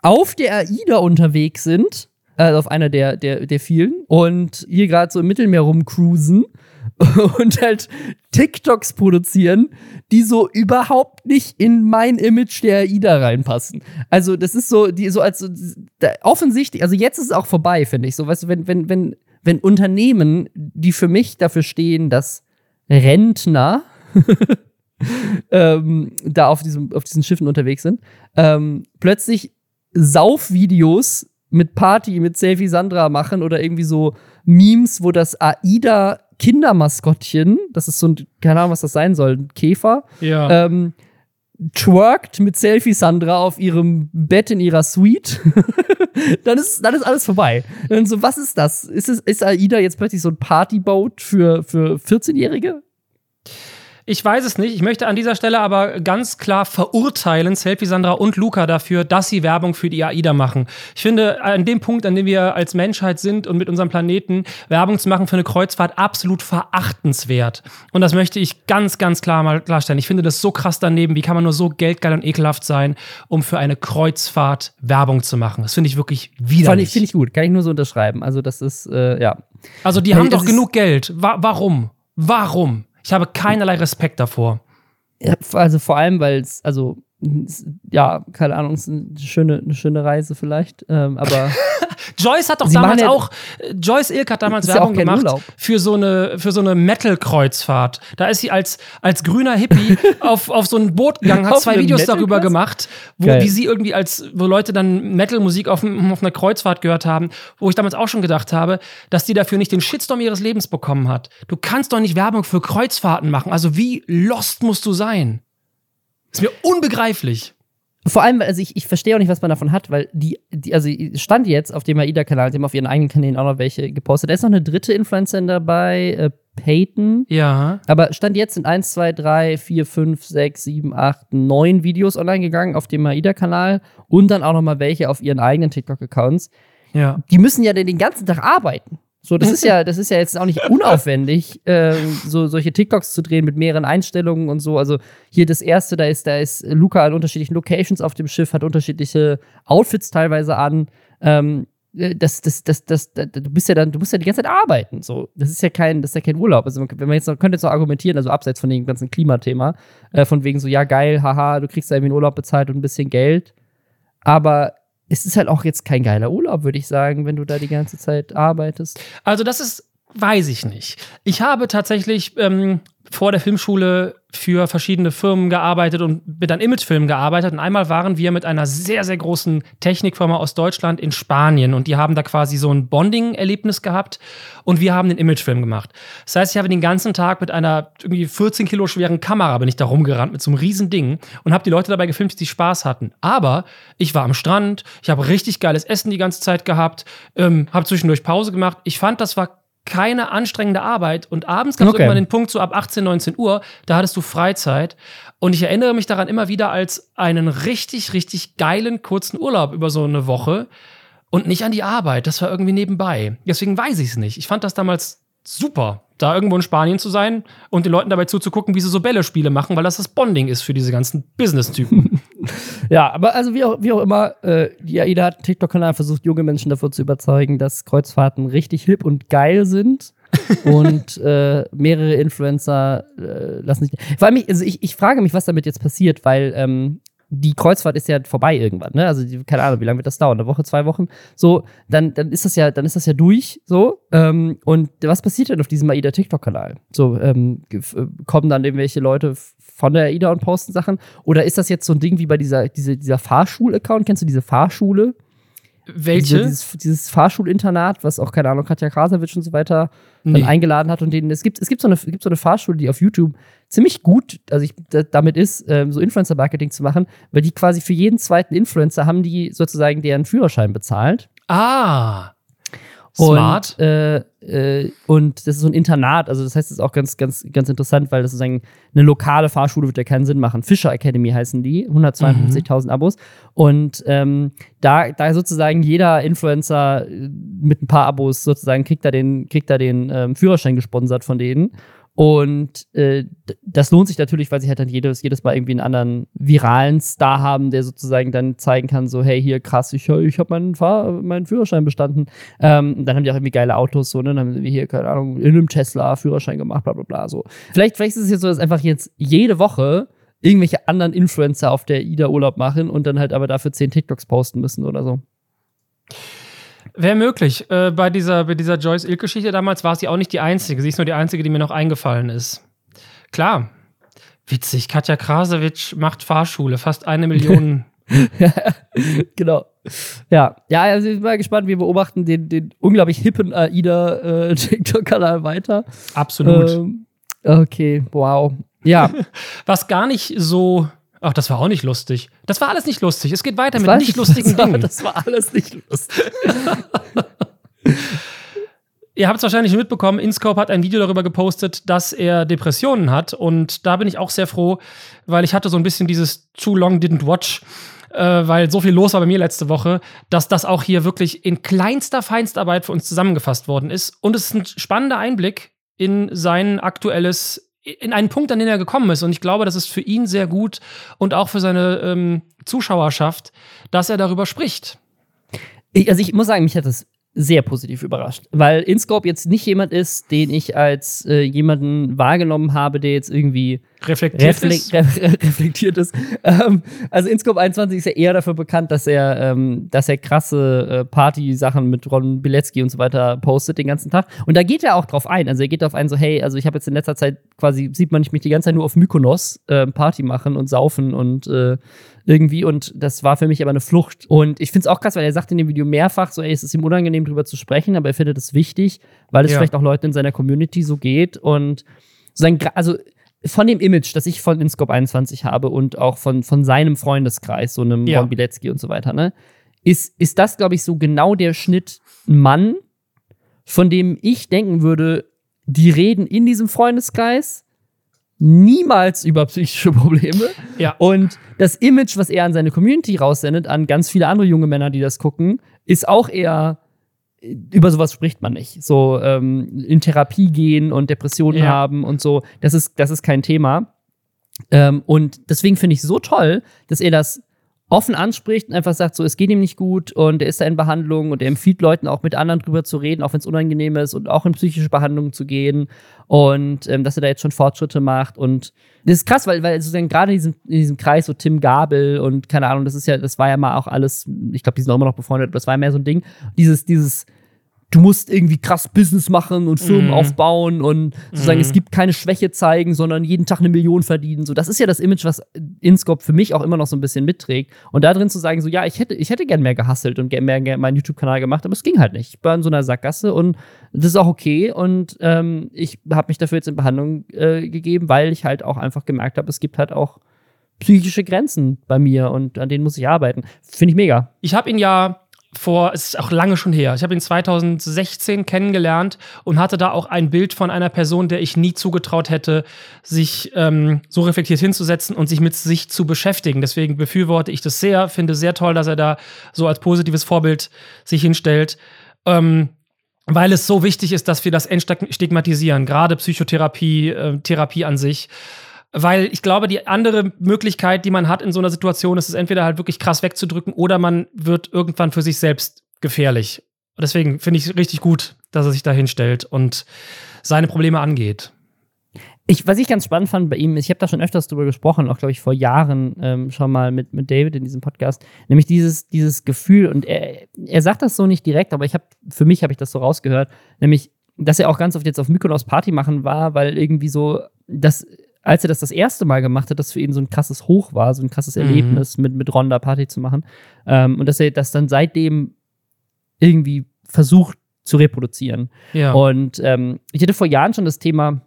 auf der AIDA unterwegs sind äh, auf einer der, der, der vielen. Und hier gerade so im Mittelmeer rumcruisen und halt TikToks produzieren, die so überhaupt nicht in mein Image der AIDA reinpassen. Also, das ist so, die so als offensichtlich, also jetzt ist es auch vorbei, finde ich. So, weißt du, wenn, wenn, wenn, wenn Unternehmen, die für mich dafür stehen, dass Rentner ähm, da auf, diesem, auf diesen Schiffen unterwegs sind, ähm, plötzlich Saufvideos mit Party, mit Selfie Sandra machen oder irgendwie so Memes, wo das AIDA Kindermaskottchen, das ist so ein, keine Ahnung, was das sein soll, ein Käfer, ja. ähm, twerkt mit Selfie Sandra auf ihrem Bett in ihrer Suite, dann, ist, dann ist alles vorbei. Dann so, was ist das? Ist, es, ist AIDA jetzt plötzlich so ein Partyboat für, für 14-Jährige? Ich weiß es nicht. Ich möchte an dieser Stelle aber ganz klar verurteilen, Selfie Sandra und Luca dafür, dass sie Werbung für die AIDA machen. Ich finde, an dem Punkt, an dem wir als Menschheit sind und mit unserem Planeten, Werbung zu machen für eine Kreuzfahrt absolut verachtenswert. Und das möchte ich ganz, ganz klar mal klarstellen. Ich finde das so krass daneben. Wie kann man nur so geldgeil und ekelhaft sein, um für eine Kreuzfahrt Werbung zu machen? Das finde ich wirklich widerlich. Finde ich gut. Kann ich nur so unterschreiben. Also, das ist, äh, ja. Also, die haben doch genug Geld. Wa warum? Warum? Ich habe keinerlei Respekt davor. Ja, also vor allem, weil es, also ja, keine Ahnung, ist eine schöne, eine schöne Reise vielleicht, ähm, aber. Joyce hat doch Sie damals ja, auch, Joyce Ilk hat damals Werbung ja gemacht für so eine, für so eine Metal-Kreuzfahrt. Da ist sie als, als grüner Hippie auf, auf so ein Boot gegangen, hat zwei Videos darüber gemacht, wo, wie sie irgendwie als, wo Leute dann Metal-Musik auf, auf einer Kreuzfahrt gehört haben, wo ich damals auch schon gedacht habe, dass die dafür nicht den Shitstorm ihres Lebens bekommen hat. Du kannst doch nicht Werbung für Kreuzfahrten machen. Also wie lost musst du sein? Ist mir unbegreiflich. Vor allem, also ich, ich verstehe auch nicht, was man davon hat, weil die, die also stand jetzt auf dem AIDA-Kanal, die haben auf ihren eigenen Kanälen auch noch welche gepostet. Da ist noch eine dritte Influencerin dabei, äh, Peyton. Ja. Aber stand jetzt sind 1, 2, 3, 4, 5, 6, 7, 8, 9 Videos online gegangen auf dem AIDA-Kanal und dann auch noch mal welche auf ihren eigenen TikTok-Accounts. Ja. Die müssen ja den ganzen Tag arbeiten. So, das ist ja, das ist ja jetzt auch nicht unaufwendig, äh, so solche TikToks zu drehen mit mehreren Einstellungen und so. Also hier das erste, da ist, da ist Luca an unterschiedlichen Locations auf dem Schiff, hat unterschiedliche Outfits teilweise an. Ähm, das, das, das, das, das, du bist ja dann, du musst ja die ganze Zeit arbeiten. So, das ist ja kein, das ist ja kein Urlaub. Also wenn man jetzt noch, könnte jetzt noch argumentieren, also abseits von dem ganzen Klimathema, äh, von wegen so, ja geil, haha, du kriegst da irgendwie einen Urlaub bezahlt und ein bisschen Geld. Aber es ist halt auch jetzt kein geiler Urlaub, würde ich sagen, wenn du da die ganze Zeit arbeitest. Also, das ist, weiß ich nicht. Ich habe tatsächlich ähm, vor der Filmschule für verschiedene Firmen gearbeitet und mit an Imagefilmen gearbeitet. Und einmal waren wir mit einer sehr, sehr großen Technikfirma aus Deutschland in Spanien und die haben da quasi so ein Bonding-Erlebnis gehabt und wir haben den Imagefilm gemacht. Das heißt, ich habe den ganzen Tag mit einer irgendwie 14 Kilo schweren Kamera bin ich da rumgerannt mit so einem riesen Ding und habe die Leute dabei gefilmt, die Spaß hatten. Aber ich war am Strand, ich habe richtig geiles Essen die ganze Zeit gehabt, ähm, habe zwischendurch Pause gemacht. Ich fand, das war keine anstrengende Arbeit. Und abends gab es okay. irgendwann den Punkt, so ab 18, 19 Uhr, da hattest du Freizeit. Und ich erinnere mich daran immer wieder als einen richtig, richtig geilen kurzen Urlaub über so eine Woche und nicht an die Arbeit. Das war irgendwie nebenbei. Deswegen weiß ich es nicht. Ich fand das damals super, da irgendwo in Spanien zu sein und den Leuten dabei zuzugucken, wie sie so Bälle-Spiele machen, weil das das Bonding ist für diese ganzen Business-Typen. ja, aber also wie auch, wie auch immer, äh, die AIDA hat einen TikTok-Kanal versucht, junge Menschen davon zu überzeugen, dass Kreuzfahrten richtig hip und geil sind. und äh, mehrere Influencer äh, lassen sich. Vor allem, also ich, ich frage mich, was damit jetzt passiert, weil ähm, die Kreuzfahrt ist ja vorbei irgendwann, ne? Also keine Ahnung, wie lange wird das dauern? Eine Woche, zwei Wochen? So, dann, dann ist das ja, dann ist das ja durch, so. Ähm, und was passiert denn auf diesem AIDA TikTok-Kanal? So, ähm, äh, kommen dann irgendwelche Leute von der AIDA und posten Sachen? Oder ist das jetzt so ein Ding wie bei dieser, diese, dieser Fahrschul-Account? Kennst du diese Fahrschule? Welche? Diese, dieses, dieses Fahrschulinternat, was auch, keine Ahnung, Katja Krasavitsch und so weiter nee. dann eingeladen hat und denen, es gibt, es gibt so eine, es gibt so eine Fahrschule, die auf YouTube ziemlich gut, also ich, damit ist, ähm, so Influencer-Marketing zu machen, weil die quasi für jeden zweiten Influencer haben die sozusagen deren Führerschein bezahlt. Ah. Smart. Und, äh, äh, und das ist so ein Internat, also das heißt, es ist auch ganz, ganz, ganz interessant, weil das sozusagen eine lokale Fahrschule wird ja keinen Sinn machen. Fischer Academy heißen die, 152.000 mhm. Abos. Und ähm, da, da sozusagen jeder Influencer mit ein paar Abos sozusagen kriegt da den, kriegt da den ähm, Führerschein gesponsert von denen. Und äh, das lohnt sich natürlich, weil sie halt dann jedes, jedes Mal irgendwie einen anderen viralen Star haben, der sozusagen dann zeigen kann, so, hey, hier krass, ich, ich habe meinen, meinen Führerschein bestanden. Ähm, dann haben die auch irgendwie geile Autos, so, ne? Dann haben wir hier, keine Ahnung, in einem Tesla Führerschein gemacht, bla bla bla. So. Vielleicht, vielleicht ist es jetzt so, dass einfach jetzt jede Woche irgendwelche anderen Influencer auf der IDA Urlaub machen und dann halt aber dafür zehn TikToks posten müssen oder so. Wäre möglich. Äh, bei dieser, bei dieser Joyce Ilk-Geschichte damals war sie auch nicht die einzige. Sie ist nur die einzige, die mir noch eingefallen ist. Klar. Witzig. Katja Krasowitsch macht Fahrschule. Fast eine Million. genau. Ja, ja, also ich bin mal gespannt. Wir beobachten den, den unglaublich hippen AIDA-TikTok-Kanal äh, weiter. Absolut. Ähm, okay, wow. Ja. Was gar nicht so Ach, das war auch nicht lustig. Das war alles nicht lustig. Es geht weiter das mit nicht lustigen Dingen. das war alles nicht lustig. Ihr habt es wahrscheinlich mitbekommen, InScope hat ein Video darüber gepostet, dass er Depressionen hat. Und da bin ich auch sehr froh, weil ich hatte so ein bisschen dieses Too Long Didn't Watch, äh, weil so viel los war bei mir letzte Woche, dass das auch hier wirklich in kleinster Feinstarbeit für uns zusammengefasst worden ist. Und es ist ein spannender Einblick in sein aktuelles in einen Punkt, an den er gekommen ist. Und ich glaube, das ist für ihn sehr gut und auch für seine ähm, Zuschauerschaft, dass er darüber spricht. Ich, also ich muss sagen, mich hat das sehr positiv überrascht, weil InScope jetzt nicht jemand ist, den ich als äh, jemanden wahrgenommen habe, der jetzt irgendwie reflektiert refle ist. reflektiert ist. Ähm, also InScope 21 ist ja eher dafür bekannt, dass er, ähm, dass er krasse äh, Party-Sachen mit Ron Bilecki und so weiter postet den ganzen Tag. Und da geht er auch drauf ein. Also er geht darauf ein, so hey, also ich habe jetzt in letzter Zeit quasi sieht man ich mich die ganze Zeit nur auf Mykonos äh, Party machen und saufen und äh, irgendwie und das war für mich aber eine Flucht. Und ich finde es auch krass, weil er sagt in dem Video mehrfach so, ey, es ist ihm unangenehm drüber zu sprechen, aber er findet es wichtig, weil es ja. vielleicht auch Leuten in seiner Community so geht und sein, also von dem Image, das ich von InScope 21 habe und auch von, von seinem Freundeskreis, so einem ja. Ron Bilecki und so weiter, ne, ist, ist das, glaube ich, so genau der Schnitt Mann, von dem ich denken würde, die reden in diesem Freundeskreis niemals über psychische Probleme. Ja. Und das Image, was er an seine Community raussendet, an ganz viele andere junge Männer, die das gucken, ist auch eher über sowas spricht man nicht. So ähm, in Therapie gehen und Depressionen ja. haben und so, das ist, das ist kein Thema. Ähm, und deswegen finde ich so toll, dass er das offen anspricht und einfach sagt, so, es geht ihm nicht gut und er ist da in Behandlung und er empfiehlt Leuten auch mit anderen drüber zu reden, auch wenn es unangenehm ist und auch in psychische Behandlung zu gehen und ähm, dass er da jetzt schon Fortschritte macht und das ist krass, weil, weil sozusagen gerade in diesem, in diesem Kreis so Tim Gabel und keine Ahnung, das ist ja, das war ja mal auch alles, ich glaube, die sind auch immer noch befreundet, aber das war ja mehr so ein Ding, dieses, dieses du musst irgendwie krass Business machen und Firmen mm. aufbauen und sozusagen mm. es gibt keine Schwäche zeigen, sondern jeden Tag eine Million verdienen. So, das ist ja das Image, was InScope für mich auch immer noch so ein bisschen mitträgt. Und da drin zu sagen, so, ja, ich hätte, ich hätte gern mehr gehustelt und gern mehr, gern meinen YouTube-Kanal gemacht, aber es ging halt nicht. Ich war in so einer Sackgasse und das ist auch okay. Und ähm, ich habe mich dafür jetzt in Behandlung äh, gegeben, weil ich halt auch einfach gemerkt habe, es gibt halt auch psychische Grenzen bei mir und an denen muss ich arbeiten. Finde ich mega. Ich habe ihn ja vor, es ist auch lange schon her. Ich habe ihn 2016 kennengelernt und hatte da auch ein Bild von einer Person, der ich nie zugetraut hätte, sich ähm, so reflektiert hinzusetzen und sich mit sich zu beschäftigen. Deswegen befürworte ich das sehr, finde sehr toll, dass er da so als positives Vorbild sich hinstellt. Ähm, weil es so wichtig ist, dass wir das entstigmatisieren, gerade Psychotherapie, äh, Therapie an sich. Weil ich glaube, die andere Möglichkeit, die man hat in so einer Situation, ist es entweder halt wirklich krass wegzudrücken oder man wird irgendwann für sich selbst gefährlich. Deswegen finde ich es richtig gut, dass er sich da hinstellt und seine Probleme angeht. Ich, was ich ganz spannend fand bei ihm, ich habe da schon öfters drüber gesprochen, auch glaube ich vor Jahren ähm, schon mal mit, mit David in diesem Podcast, nämlich dieses, dieses Gefühl, und er, er sagt das so nicht direkt, aber ich habe, für mich habe ich das so rausgehört, nämlich, dass er auch ganz oft jetzt auf Mykonos Party machen war, weil irgendwie so, das, als er das das erste Mal gemacht hat, das für ihn so ein krasses Hoch war, so ein krasses mhm. Erlebnis, mit, mit Ronda Party zu machen. Ähm, und dass er das dann seitdem irgendwie versucht zu reproduzieren. Ja. Und ähm, ich hatte vor Jahren schon das Thema,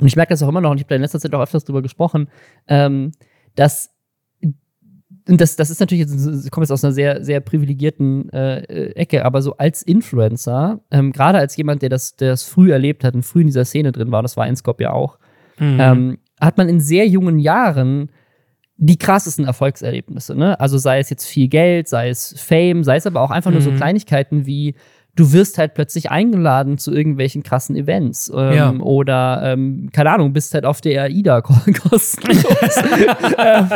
und ich merke das auch immer noch, und ich habe da in letzter Zeit auch öfters drüber gesprochen, ähm, dass und das, das ist natürlich jetzt, kommt jetzt aus einer sehr, sehr privilegierten äh, Ecke, aber so als Influencer, ähm, gerade als jemand, der das, der das früh erlebt hat und früh in dieser Szene drin war, und das war Inscope ja auch, mhm. ähm, hat man in sehr jungen Jahren die krassesten Erfolgserlebnisse, ne? Also sei es jetzt viel Geld, sei es Fame, sei es aber auch einfach mhm. nur so mhm. Kleinigkeiten wie du wirst halt plötzlich eingeladen zu irgendwelchen krassen Events. Ähm, ja. Oder, ähm, keine Ahnung, bist halt auf der AIDA kostenlos. ähm,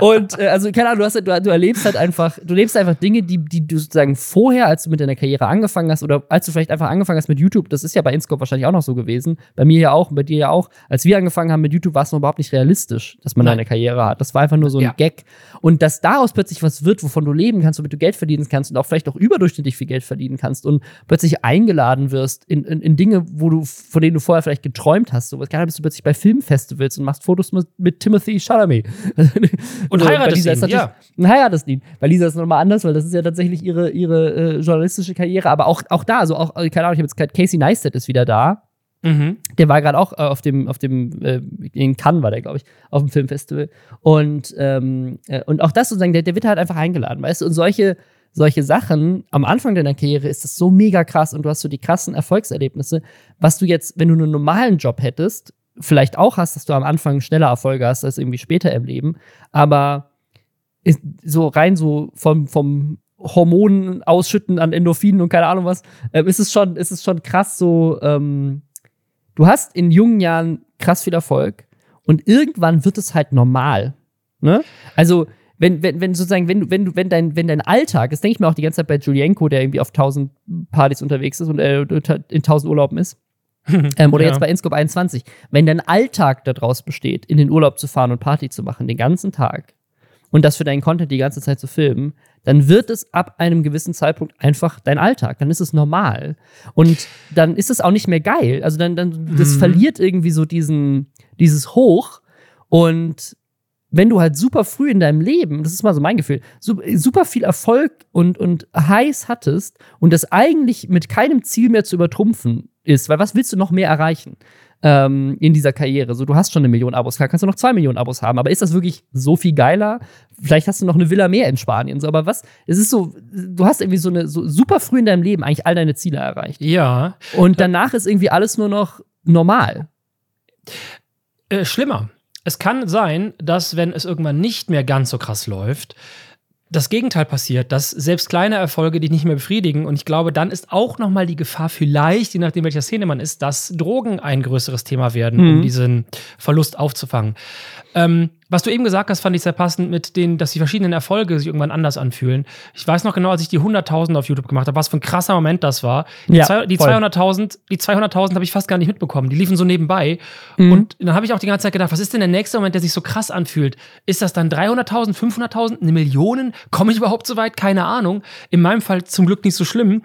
und äh, also, keine Ahnung, du, hast, du, du, erlebst halt einfach, du lebst einfach Dinge, die, die du sozusagen vorher, als du mit deiner Karriere angefangen hast, oder als du vielleicht einfach angefangen hast mit YouTube, das ist ja bei Inscope wahrscheinlich auch noch so gewesen, bei mir ja auch, bei dir ja auch, als wir angefangen haben mit YouTube, war es noch überhaupt nicht realistisch, dass man Nein. eine Karriere hat. Das war einfach nur so ein ja. Gag. Und dass daraus plötzlich was wird, wovon du leben kannst, womit du Geld verdienen kannst und auch vielleicht auch überdurchschnittlich viel Geld verdienen kannst und plötzlich eingeladen wirst in, in, in, Dinge, wo du, von denen du vorher vielleicht geträumt hast. So, gerade bist du plötzlich bei Filmfestivals und machst Fotos mit, mit Timothy Chalamet. Und so, heiratest ihn, ja. Und heiratest ihn. Bei Lisa ist es nochmal anders, weil das ist ja tatsächlich ihre, ihre äh, journalistische Karriere. Aber auch, auch da, also auch, äh, keine Ahnung, ich habe jetzt gerade Casey Neistat ist wieder da. Mhm. Der war gerade auch äh, auf dem, auf dem, äh, in Cannes war der, glaube ich, auf dem Filmfestival. Und, ähm, äh, und auch das sozusagen, der, der wird halt einfach eingeladen, weißt du? Und solche, solche Sachen am Anfang deiner Karriere ist das so mega krass und du hast so die krassen Erfolgserlebnisse, was du jetzt, wenn du einen normalen Job hättest, vielleicht auch hast, dass du am Anfang schneller Erfolge hast als irgendwie später im Leben, aber so rein so vom, vom Hormonen ausschütten an Endorphinen und keine Ahnung was, äh, ist es schon, ist es schon krass so, ähm, du hast in jungen Jahren krass viel Erfolg und irgendwann wird es halt normal. Ne? Also wenn, wenn, wenn sozusagen, wenn du, wenn du, wenn dein, wenn dein Alltag, das denke ich mir auch die ganze Zeit bei Julienko, der irgendwie auf tausend Partys unterwegs ist und äh, in tausend Urlauben ist. ähm, oder ja. jetzt bei Inscope 21. Wenn dein Alltag daraus besteht, in den Urlaub zu fahren und Party zu machen, den ganzen Tag, und das für deinen Content die ganze Zeit zu filmen, dann wird es ab einem gewissen Zeitpunkt einfach dein Alltag. Dann ist es normal. Und dann ist es auch nicht mehr geil. Also dann, dann, das mhm. verliert irgendwie so diesen, dieses Hoch. Und wenn du halt super früh in deinem Leben, das ist mal so mein Gefühl, super viel Erfolg und, und heiß hattest und das eigentlich mit keinem Ziel mehr zu übertrumpfen ist, weil was willst du noch mehr erreichen ähm, in dieser Karriere? So, du hast schon eine Million Abos, klar, kannst du noch zwei Millionen Abos haben, aber ist das wirklich so viel geiler? Vielleicht hast du noch eine Villa mehr in Spanien, so, aber was? Es ist so, du hast irgendwie so eine so super früh in deinem Leben eigentlich all deine Ziele erreicht. Ja. Und danach ist irgendwie alles nur noch normal. Äh, schlimmer es kann sein, dass wenn es irgendwann nicht mehr ganz so krass läuft, das Gegenteil passiert, dass selbst kleine Erfolge dich nicht mehr befriedigen. Und ich glaube, dann ist auch noch mal die Gefahr vielleicht, je nachdem welcher Szene man ist, dass Drogen ein größeres Thema werden, mhm. um diesen Verlust aufzufangen. Ähm, was du eben gesagt hast, fand ich sehr passend mit den, dass die verschiedenen Erfolge sich irgendwann anders anfühlen. Ich weiß noch genau, als ich die 100.000 auf YouTube gemacht habe, was für ein krasser Moment das war. Die, ja, die 200.000, die 200.000 habe ich fast gar nicht mitbekommen. Die liefen so nebenbei. Mhm. Und dann habe ich auch die ganze Zeit gedacht, was ist denn der nächste Moment, der sich so krass anfühlt? Ist das dann 300.000, 500.000, eine Million? Komme ich überhaupt so weit? Keine Ahnung. In meinem Fall zum Glück nicht so schlimm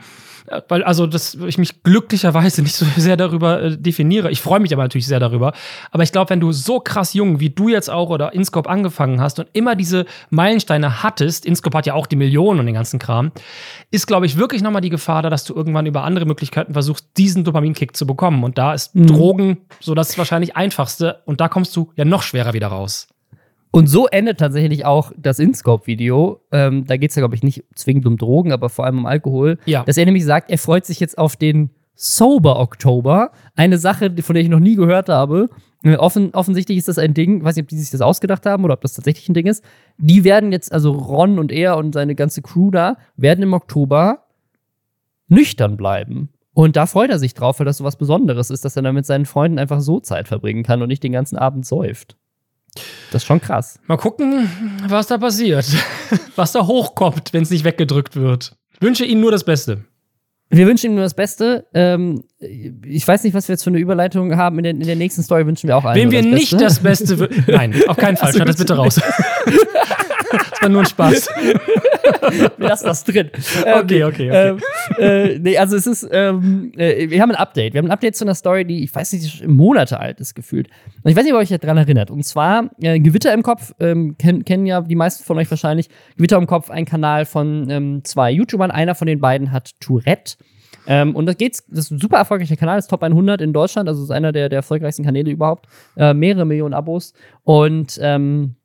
weil also dass ich mich glücklicherweise nicht so sehr darüber äh, definiere. Ich freue mich aber natürlich sehr darüber. Aber ich glaube, wenn du so krass jung wie du jetzt auch oder Inscope angefangen hast und immer diese Meilensteine hattest, Inscope hat ja auch die Millionen und den ganzen Kram, ist glaube ich wirklich nochmal die Gefahr da, dass du irgendwann über andere Möglichkeiten versuchst, diesen Dopaminkick zu bekommen. Und da ist mhm. Drogen so das wahrscheinlich einfachste. Und da kommst du ja noch schwerer wieder raus. Und so endet tatsächlich auch das InScope-Video. Ähm, da geht es ja, glaube ich, nicht zwingend um Drogen, aber vor allem um Alkohol. Ja. Dass er nämlich sagt, er freut sich jetzt auf den Sober Oktober. Eine Sache, von der ich noch nie gehört habe. Äh, offen, offensichtlich ist das ein Ding, ich weiß nicht, ob die sich das ausgedacht haben oder ob das tatsächlich ein Ding ist. Die werden jetzt, also Ron und er und seine ganze Crew da, werden im Oktober nüchtern bleiben. Und da freut er sich drauf, weil das so was Besonderes ist, dass er dann mit seinen Freunden einfach so Zeit verbringen kann und nicht den ganzen Abend säuft. Das ist schon krass. Mal gucken, was da passiert. was da hochkommt, wenn es nicht weggedrückt wird. Ich wünsche Ihnen nur das Beste. Wir wünschen ihm nur das Beste. Ähm, ich weiß nicht, was wir jetzt für eine Überleitung haben. In der, in der nächsten Story wünschen wir auch allen Wem wir das nicht das Beste Nein, auf keinen Fall. Schneid das bitte raus. das war nur ein Spaß. wir lassen das drin. Ähm, okay, okay, okay. Äh, äh, nee, also es ist, ähm, äh, wir haben ein Update. Wir haben ein Update zu einer Story, die, ich weiß nicht, Monate alt ist gefühlt. Und ich weiß nicht, ob ihr euch daran erinnert. Und zwar, äh, Gewitter im Kopf, ähm, kennen, kennen ja die meisten von euch wahrscheinlich. Gewitter im Kopf, ein Kanal von ähm, zwei YouTubern. Einer von den beiden hat Tourette. Ähm, und das geht's, das ist ein super erfolgreicher Kanal, ist Top 100 in Deutschland, also ist einer der, der erfolgreichsten Kanäle überhaupt. Äh, mehrere Millionen Abos. Und ähm, äh,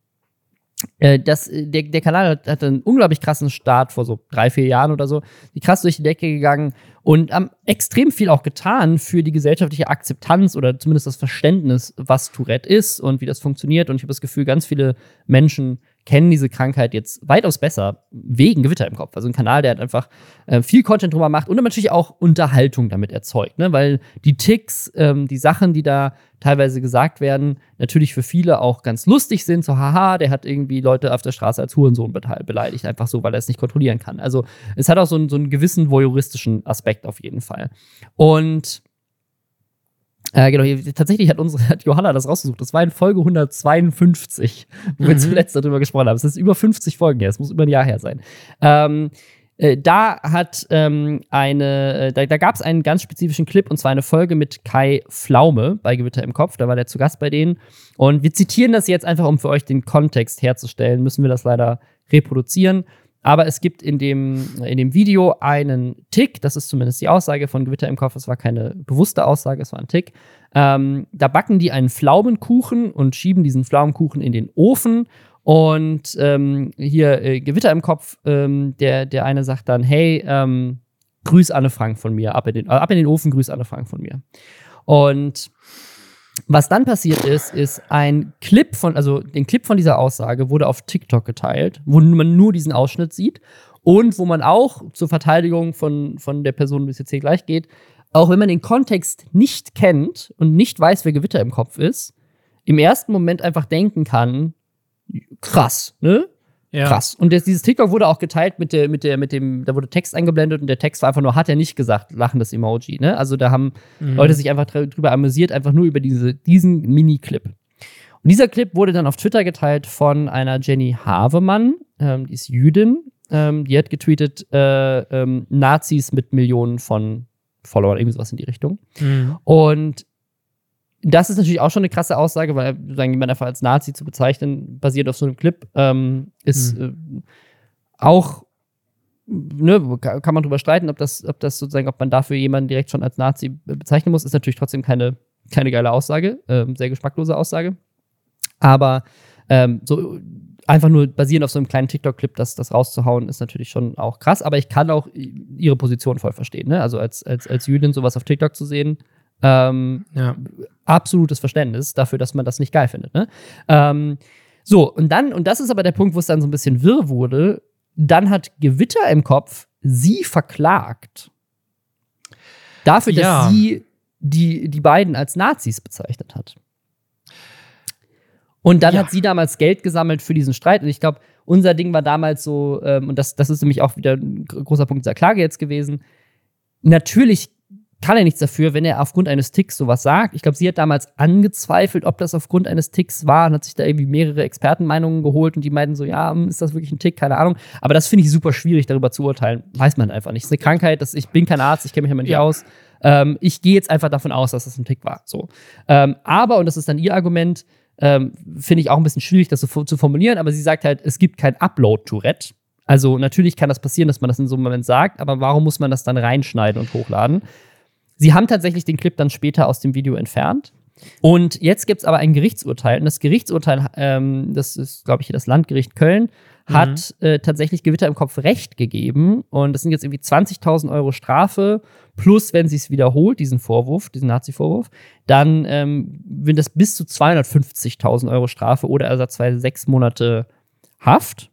das, der, der Kanal hat, hat, einen unglaublich krassen Start vor so drei, vier Jahren oder so. Die krass durch die Decke gegangen und haben extrem viel auch getan für die gesellschaftliche Akzeptanz oder zumindest das Verständnis, was Tourette ist und wie das funktioniert. Und ich habe das Gefühl, ganz viele Menschen kennen diese Krankheit jetzt weitaus besser wegen Gewitter im Kopf. Also ein Kanal, der halt einfach äh, viel Content drüber macht und natürlich auch Unterhaltung damit erzeugt, ne? weil die Ticks, ähm, die Sachen, die da teilweise gesagt werden, natürlich für viele auch ganz lustig sind. So, haha, der hat irgendwie Leute auf der Straße als Hurensohn beleidigt, einfach so, weil er es nicht kontrollieren kann. Also es hat auch so, einen, so einen gewissen voyeuristischen Aspekt auf jeden Fall. Und äh, genau, hier, tatsächlich hat unsere hat Johanna das rausgesucht. Das war in Folge 152, wo mhm. wir zuletzt darüber gesprochen haben. Es ist über 50 Folgen her, es muss über ein Jahr her sein. Ähm, äh, da hat ähm, eine, äh, da, da gab es einen ganz spezifischen Clip und zwar eine Folge mit Kai Pflaume bei Gewitter im Kopf. Da war der zu Gast bei denen. Und wir zitieren das jetzt einfach, um für euch den Kontext herzustellen, müssen wir das leider reproduzieren. Aber es gibt in dem, in dem Video einen Tick, das ist zumindest die Aussage von Gewitter im Kopf, es war keine bewusste Aussage, es war ein Tick. Ähm, da backen die einen Pflaumenkuchen und schieben diesen Pflaumenkuchen in den Ofen. Und ähm, hier äh, Gewitter im Kopf, ähm, der, der eine sagt dann, hey, ähm, grüß Anne Frank von mir, ab in, den, äh, ab in den Ofen, grüß Anne Frank von mir. Und was dann passiert ist, ist ein Clip von, also den Clip von dieser Aussage wurde auf TikTok geteilt, wo man nur diesen Ausschnitt sieht und wo man auch zur Verteidigung von, von der Person, es jetzt hier gleich geht, auch wenn man den Kontext nicht kennt und nicht weiß, wer Gewitter im Kopf ist, im ersten Moment einfach denken kann, krass, ne? Ja. Krass. Und das, dieses TikTok wurde auch geteilt mit der, mit der, mit dem, da wurde Text eingeblendet und der Text war einfach nur, hat er nicht gesagt, lachendes Emoji. Ne? Also da haben mhm. Leute sich einfach drüber amüsiert, einfach nur über diese, diesen Mini-Clip. Und dieser Clip wurde dann auf Twitter geteilt von einer Jenny Havemann, ähm, die ist Jüdin. Ähm, die hat getweetet, äh, ähm, Nazis mit Millionen von Followern, irgendwie sowas in die Richtung. Mhm. Und das ist natürlich auch schon eine krasse Aussage, weil sagen, jemand einfach als Nazi zu bezeichnen, basiert auf so einem Clip, ähm, ist mhm. äh, auch, ne, kann man drüber streiten, ob das, ob das sozusagen, ob man dafür jemanden direkt schon als Nazi bezeichnen muss, ist natürlich trotzdem keine, keine geile Aussage, äh, sehr geschmacklose Aussage. Aber ähm, so einfach nur basierend auf so einem kleinen TikTok-Clip, das, das rauszuhauen, ist natürlich schon auch krass. Aber ich kann auch ihre Position voll verstehen. Ne? Also als, als, als Jüdin sowas auf TikTok zu sehen, ähm, ja. Absolutes Verständnis dafür, dass man das nicht geil findet. Ne? Ähm, so, und dann, und das ist aber der Punkt, wo es dann so ein bisschen wirr wurde, dann hat Gewitter im Kopf sie verklagt. Dafür, dass ja. sie die, die beiden als Nazis bezeichnet hat. Und dann ja. hat sie damals Geld gesammelt für diesen Streit. Und ich glaube, unser Ding war damals so, ähm, und das, das ist nämlich auch wieder ein großer Punkt dieser Klage jetzt gewesen. Natürlich kann er nichts dafür, wenn er aufgrund eines Ticks sowas sagt. Ich glaube, sie hat damals angezweifelt, ob das aufgrund eines Ticks war und hat sich da irgendwie mehrere Expertenmeinungen geholt und die meinten so, ja, hm, ist das wirklich ein Tick? Keine Ahnung. Aber das finde ich super schwierig, darüber zu urteilen. Weiß man einfach nicht. Es ist eine Krankheit, das, ich bin kein Arzt, ich kenne mich damit nicht ja. aus. Ähm, ich gehe jetzt einfach davon aus, dass das ein Tick war. So. Ähm, aber, und das ist dann ihr Argument, ähm, finde ich auch ein bisschen schwierig, das so zu formulieren, aber sie sagt halt, es gibt kein Upload-Tourette. Also natürlich kann das passieren, dass man das in so einem Moment sagt, aber warum muss man das dann reinschneiden und hochladen? Sie haben tatsächlich den Clip dann später aus dem Video entfernt. Und jetzt gibt es aber ein Gerichtsurteil. Und das Gerichtsurteil, ähm, das ist, glaube ich, hier das Landgericht Köln, hat mhm. äh, tatsächlich Gewitter im Kopf Recht gegeben. Und das sind jetzt irgendwie 20.000 Euro Strafe. Plus, wenn sie es wiederholt, diesen Vorwurf, diesen Nazi-Vorwurf, dann ähm, wird das bis zu 250.000 Euro Strafe oder ersatzweise sechs Monate Haft.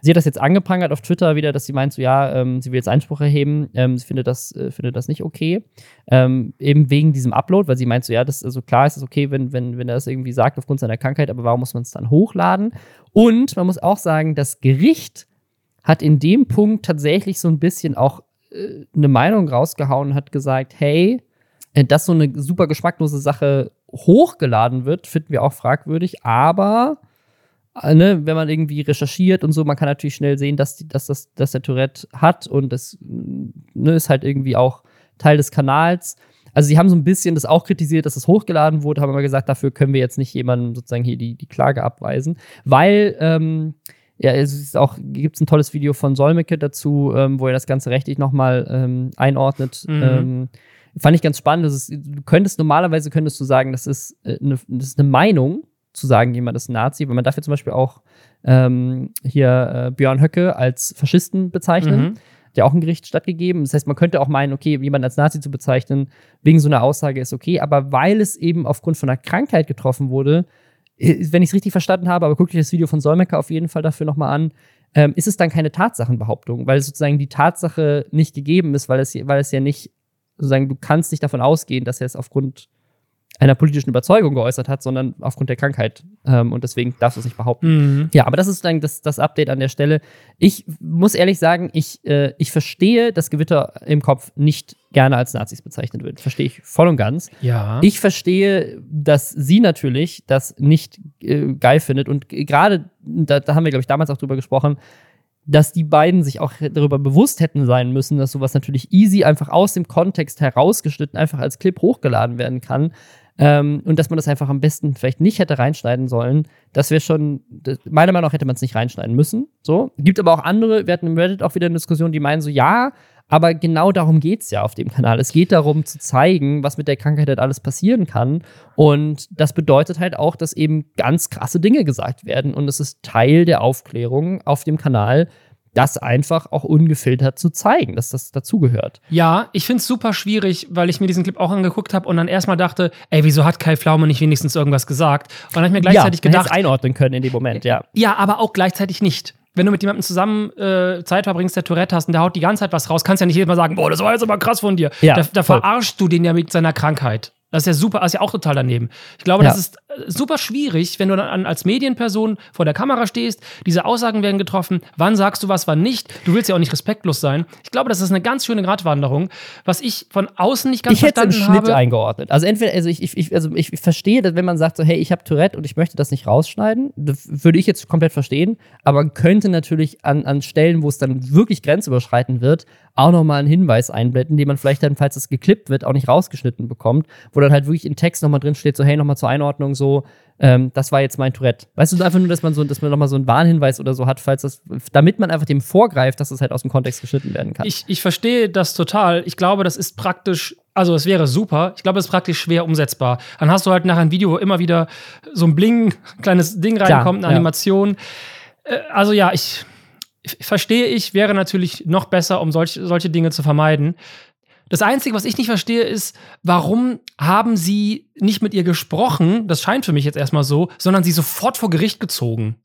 Sie hat das jetzt angeprangert auf Twitter wieder, dass sie meint, so ja, ähm, sie will jetzt Einspruch erheben. Ähm, sie findet das, äh, findet das nicht okay. Ähm, eben wegen diesem Upload, weil sie meint, so ja, das also klar ist es okay, wenn, wenn, wenn er das irgendwie sagt aufgrund seiner Krankheit, aber warum muss man es dann hochladen? Und man muss auch sagen, das Gericht hat in dem Punkt tatsächlich so ein bisschen auch äh, eine Meinung rausgehauen und hat gesagt, hey, äh, dass so eine super geschmacklose Sache hochgeladen wird, finden wir auch fragwürdig, aber ne, wenn man irgendwie recherchiert und so, man kann natürlich schnell sehen, dass, die, dass, das, dass der Tourette hat und das ne, ist halt irgendwie auch Teil des Kanals. Also sie haben so ein bisschen das auch kritisiert, dass es das hochgeladen wurde, haben aber gesagt, dafür können wir jetzt nicht jemandem sozusagen hier die, die Klage abweisen, weil ähm, ja, es ist auch, gibt es ein tolles Video von Solmecke dazu, ähm, wo er das Ganze rechtlich nochmal ähm, einordnet. Mhm. Ähm, fand ich ganz spannend. Ist, du könntest normalerweise könntest du sagen, das ist, äh, eine, das ist eine Meinung, zu sagen, jemand ist ein Nazi, weil man darf ja zum Beispiel auch ähm, hier äh, Björn Höcke als Faschisten bezeichnen. Mhm. Der auch ein Gericht stattgegeben. Das heißt, man könnte auch meinen, okay, jemanden als Nazi zu bezeichnen, wegen so einer Aussage ist okay, aber weil es eben aufgrund von einer Krankheit getroffen wurde, äh, wenn ich es richtig verstanden habe, aber guckt euch das Video von Solmecke auf jeden Fall dafür nochmal an, ähm, ist es dann keine Tatsachenbehauptung, weil sozusagen die Tatsache nicht gegeben ist, weil es, weil es ja nicht, sozusagen, du kannst nicht davon ausgehen, dass er es aufgrund einer politischen Überzeugung geäußert hat, sondern aufgrund der Krankheit. Ähm, und deswegen darfst du es nicht behaupten. Mhm. Ja, aber das ist dann das, das Update an der Stelle. Ich muss ehrlich sagen, ich, äh, ich verstehe, dass Gewitter im Kopf nicht gerne als Nazis bezeichnet wird. Verstehe ich voll und ganz. Ja. Ich verstehe, dass sie natürlich das nicht äh, geil findet. Und gerade, da, da haben wir, glaube ich, damals auch drüber gesprochen, dass die beiden sich auch darüber bewusst hätten sein müssen, dass sowas natürlich easy einfach aus dem Kontext herausgeschnitten einfach als Clip hochgeladen werden kann. Ähm, und dass man das einfach am besten vielleicht nicht hätte reinschneiden sollen. Das wäre schon, das, meiner Meinung nach hätte man es nicht reinschneiden müssen. So. Gibt aber auch andere, wir hatten im Reddit auch wieder eine Diskussion, die meinen so, ja, aber genau darum geht es ja auf dem Kanal. Es geht darum zu zeigen, was mit der Krankheit halt alles passieren kann. Und das bedeutet halt auch, dass eben ganz krasse Dinge gesagt werden. Und es ist Teil der Aufklärung auf dem Kanal, das einfach auch ungefiltert zu zeigen, dass das dazugehört. Ja, ich finde es super schwierig, weil ich mir diesen Clip auch angeguckt habe und dann erstmal dachte, ey, wieso hat Kai Pflaume nicht wenigstens irgendwas gesagt? Und dann habe ich mir gleichzeitig ja, gedacht. einordnen können in dem Moment, ja. Ja, aber auch gleichzeitig nicht. Wenn du mit jemandem zusammen äh, Zeit verbringst, der Tourette hast und der haut die ganze Zeit was raus, kannst du ja nicht jedes Mal sagen, boah, das war jetzt aber krass von dir. Ja, da, da verarschst du den ja mit seiner Krankheit. Das ist ja super, das ist ja auch total daneben. Ich glaube, ja. das ist super schwierig, wenn du dann als Medienperson vor der Kamera stehst, diese Aussagen werden getroffen, wann sagst du was, wann nicht. Du willst ja auch nicht respektlos sein. Ich glaube, das ist eine ganz schöne Gratwanderung, was ich von außen nicht ganz ich verstanden habe. Ich hätte im Schnitt eingeordnet. Also entweder, also ich, ich, also ich verstehe, dass wenn man sagt so, hey, ich habe Tourette und ich möchte das nicht rausschneiden, würde ich jetzt komplett verstehen, aber könnte natürlich an, an Stellen, wo es dann wirklich grenzüberschreitend wird, auch nochmal einen Hinweis einblenden, den man vielleicht dann, falls es geklippt wird, auch nicht rausgeschnitten bekommt, wo dann halt wirklich in Text nochmal drin steht, so hey, nochmal zur Einordnung, so, ähm, das war jetzt mein Tourette. Weißt du, einfach nur, dass man so, dass man nochmal so einen Warnhinweis oder so hat, falls das, damit man einfach dem vorgreift, dass es das halt aus dem Kontext geschnitten werden kann. Ich, ich verstehe das total. Ich glaube, das ist praktisch also es wäre super. Ich glaube, es ist praktisch schwer umsetzbar. Dann hast du halt nach einem Video, wo immer wieder so ein Bling, kleines Ding reinkommt, eine ja. Animation. Äh, also ja, ich, verstehe ich, wäre natürlich noch besser, um solch, solche Dinge zu vermeiden. Das Einzige, was ich nicht verstehe, ist, warum haben sie nicht mit ihr gesprochen, das scheint für mich jetzt erstmal so, sondern sie sofort vor Gericht gezogen?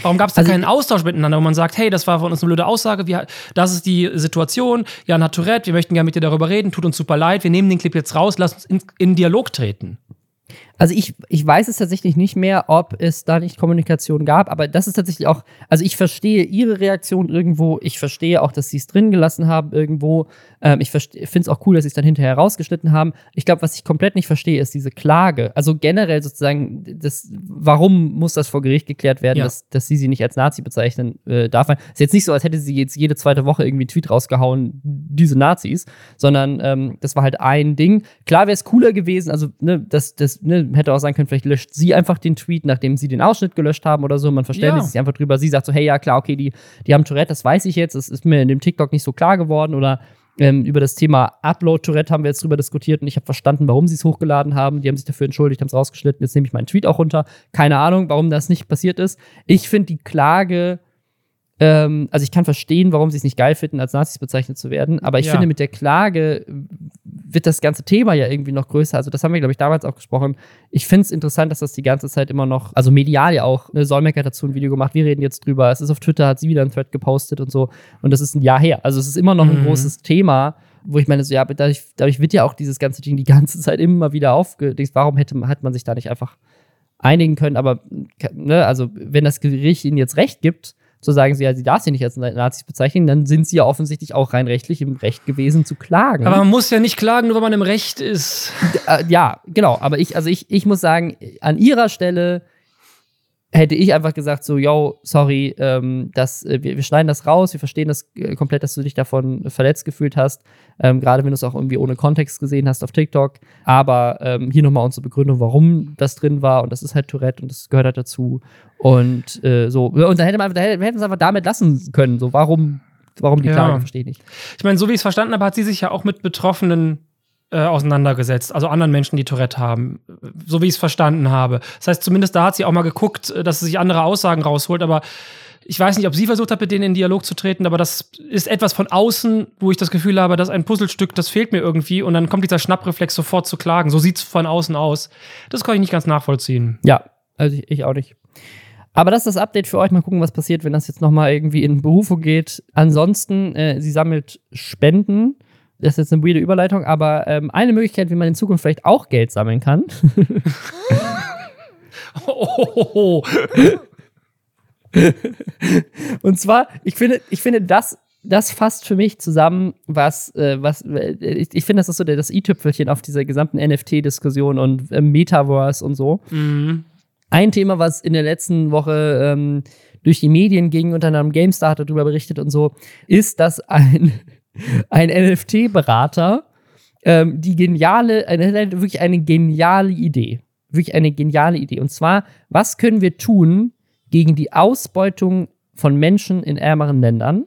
Warum gab es da also, keinen Austausch miteinander, wo man sagt, hey, das war von uns eine blöde Aussage, wir, das ist die Situation, ja, Naturett, wir möchten gerne mit dir darüber reden, tut uns super leid, wir nehmen den Clip jetzt raus, lass uns in, in Dialog treten. Also ich, ich weiß es tatsächlich nicht mehr, ob es da nicht Kommunikation gab, aber das ist tatsächlich auch, also ich verstehe ihre Reaktion irgendwo, ich verstehe auch, dass sie es drin gelassen haben irgendwo. Ähm, ich finde es auch cool, dass sie es dann hinterher rausgeschnitten haben. Ich glaube, was ich komplett nicht verstehe, ist diese Klage. Also generell sozusagen, das, warum muss das vor Gericht geklärt werden, ja. dass, dass sie sie nicht als Nazi bezeichnen äh, darf. Es ist jetzt nicht so, als hätte sie jetzt jede zweite Woche irgendwie einen Tweet rausgehauen, diese Nazis, sondern ähm, das war halt ein Ding. Klar wäre es cooler gewesen, also ne, das, das ne, hätte auch sein können, vielleicht löscht sie einfach den Tweet, nachdem sie den Ausschnitt gelöscht haben oder so. Man verständigt ja. sich einfach drüber. Sie sagt so, hey, ja, klar, okay, die, die haben Tourette, das weiß ich jetzt. Das ist mir in dem TikTok nicht so klar geworden. Oder ähm, über das Thema Upload-Tourette haben wir jetzt drüber diskutiert und ich habe verstanden, warum sie es hochgeladen haben. Die haben sich dafür entschuldigt, haben es rausgeschnitten. Jetzt nehme ich meinen Tweet auch runter. Keine Ahnung, warum das nicht passiert ist. Ich finde die Klage ähm, also ich kann verstehen, warum sie es nicht geil finden, als Nazis bezeichnet zu werden, aber ich ja. finde, mit der Klage wird das ganze Thema ja irgendwie noch größer. Also das haben wir, glaube ich, damals auch gesprochen. Ich finde es interessant, dass das die ganze Zeit immer noch, also medial ja auch, ne, Solmecke hat dazu ein Video gemacht, wir reden jetzt drüber. Es ist auf Twitter, hat sie wieder ein Thread gepostet und so. Und das ist ein Jahr her. Also es ist immer noch ein mhm. großes Thema wo ich meine, so, ja, dadurch, dadurch wird ja auch dieses ganze Ding die ganze Zeit immer wieder aufgedeckt. Warum hätte, hat man sich da nicht einfach einigen können? Aber, ne, also, wenn das Gericht ihnen jetzt recht gibt, zu sagen, sie, ja, sie darf sie nicht als Nazis bezeichnen, dann sind sie ja offensichtlich auch rein rechtlich im Recht gewesen zu klagen. Aber man muss ja nicht klagen, nur weil man im Recht ist. Äh, ja, genau. Aber ich, also ich, ich muss sagen, an ihrer Stelle hätte ich einfach gesagt, so, yo, sorry, ähm, das, äh, wir, wir, schneiden das raus, wir verstehen das äh, komplett, dass du dich davon verletzt gefühlt hast, ähm, gerade wenn du es auch irgendwie ohne Kontext gesehen hast auf TikTok. Aber ähm, hier nochmal unsere Begründung, warum das drin war und das ist halt Tourette und das gehört halt dazu. Und äh, so, und dann hätte man, da hätte, wir hätten es einfach damit lassen können, so, warum, warum die ja. Klage, verstehe ich nicht. Ich meine, so wie ich es verstanden habe, hat sie sich ja auch mit Betroffenen äh, auseinandergesetzt, also anderen Menschen, die Tourette haben, so wie ich es verstanden habe. Das heißt, zumindest da hat sie auch mal geguckt, äh, dass sie sich andere Aussagen rausholt, aber ich weiß nicht, ob sie versucht hat, mit denen in Dialog zu treten, aber das ist etwas von außen, wo ich das Gefühl habe, dass ein Puzzlestück, das fehlt mir irgendwie und dann kommt dieser Schnappreflex sofort zu klagen. So sieht es von außen aus. Das kann ich nicht ganz nachvollziehen. Ja, also ich, ich auch nicht. Aber das ist das Update für euch. Mal gucken, was passiert, wenn das jetzt nochmal irgendwie in Berufung geht. Ansonsten, äh, sie sammelt Spenden das ist jetzt eine weirde Überleitung, aber ähm, eine Möglichkeit, wie man in Zukunft vielleicht auch Geld sammeln kann. oh. Und zwar, ich finde, ich finde, das, das fasst für mich zusammen, was, äh, was ich, ich finde, das ist so das i-Tüpfelchen auf dieser gesamten NFT-Diskussion und äh, Metaverse und so. Mhm. Ein Thema, was in der letzten Woche ähm, durch die Medien ging, unter anderem GameStar hat darüber berichtet und so, ist, dass ein ein NFT-Berater, ähm, die geniale, wirklich eine geniale Idee. Wirklich eine geniale Idee. Und zwar, was können wir tun gegen die Ausbeutung von Menschen in ärmeren Ländern?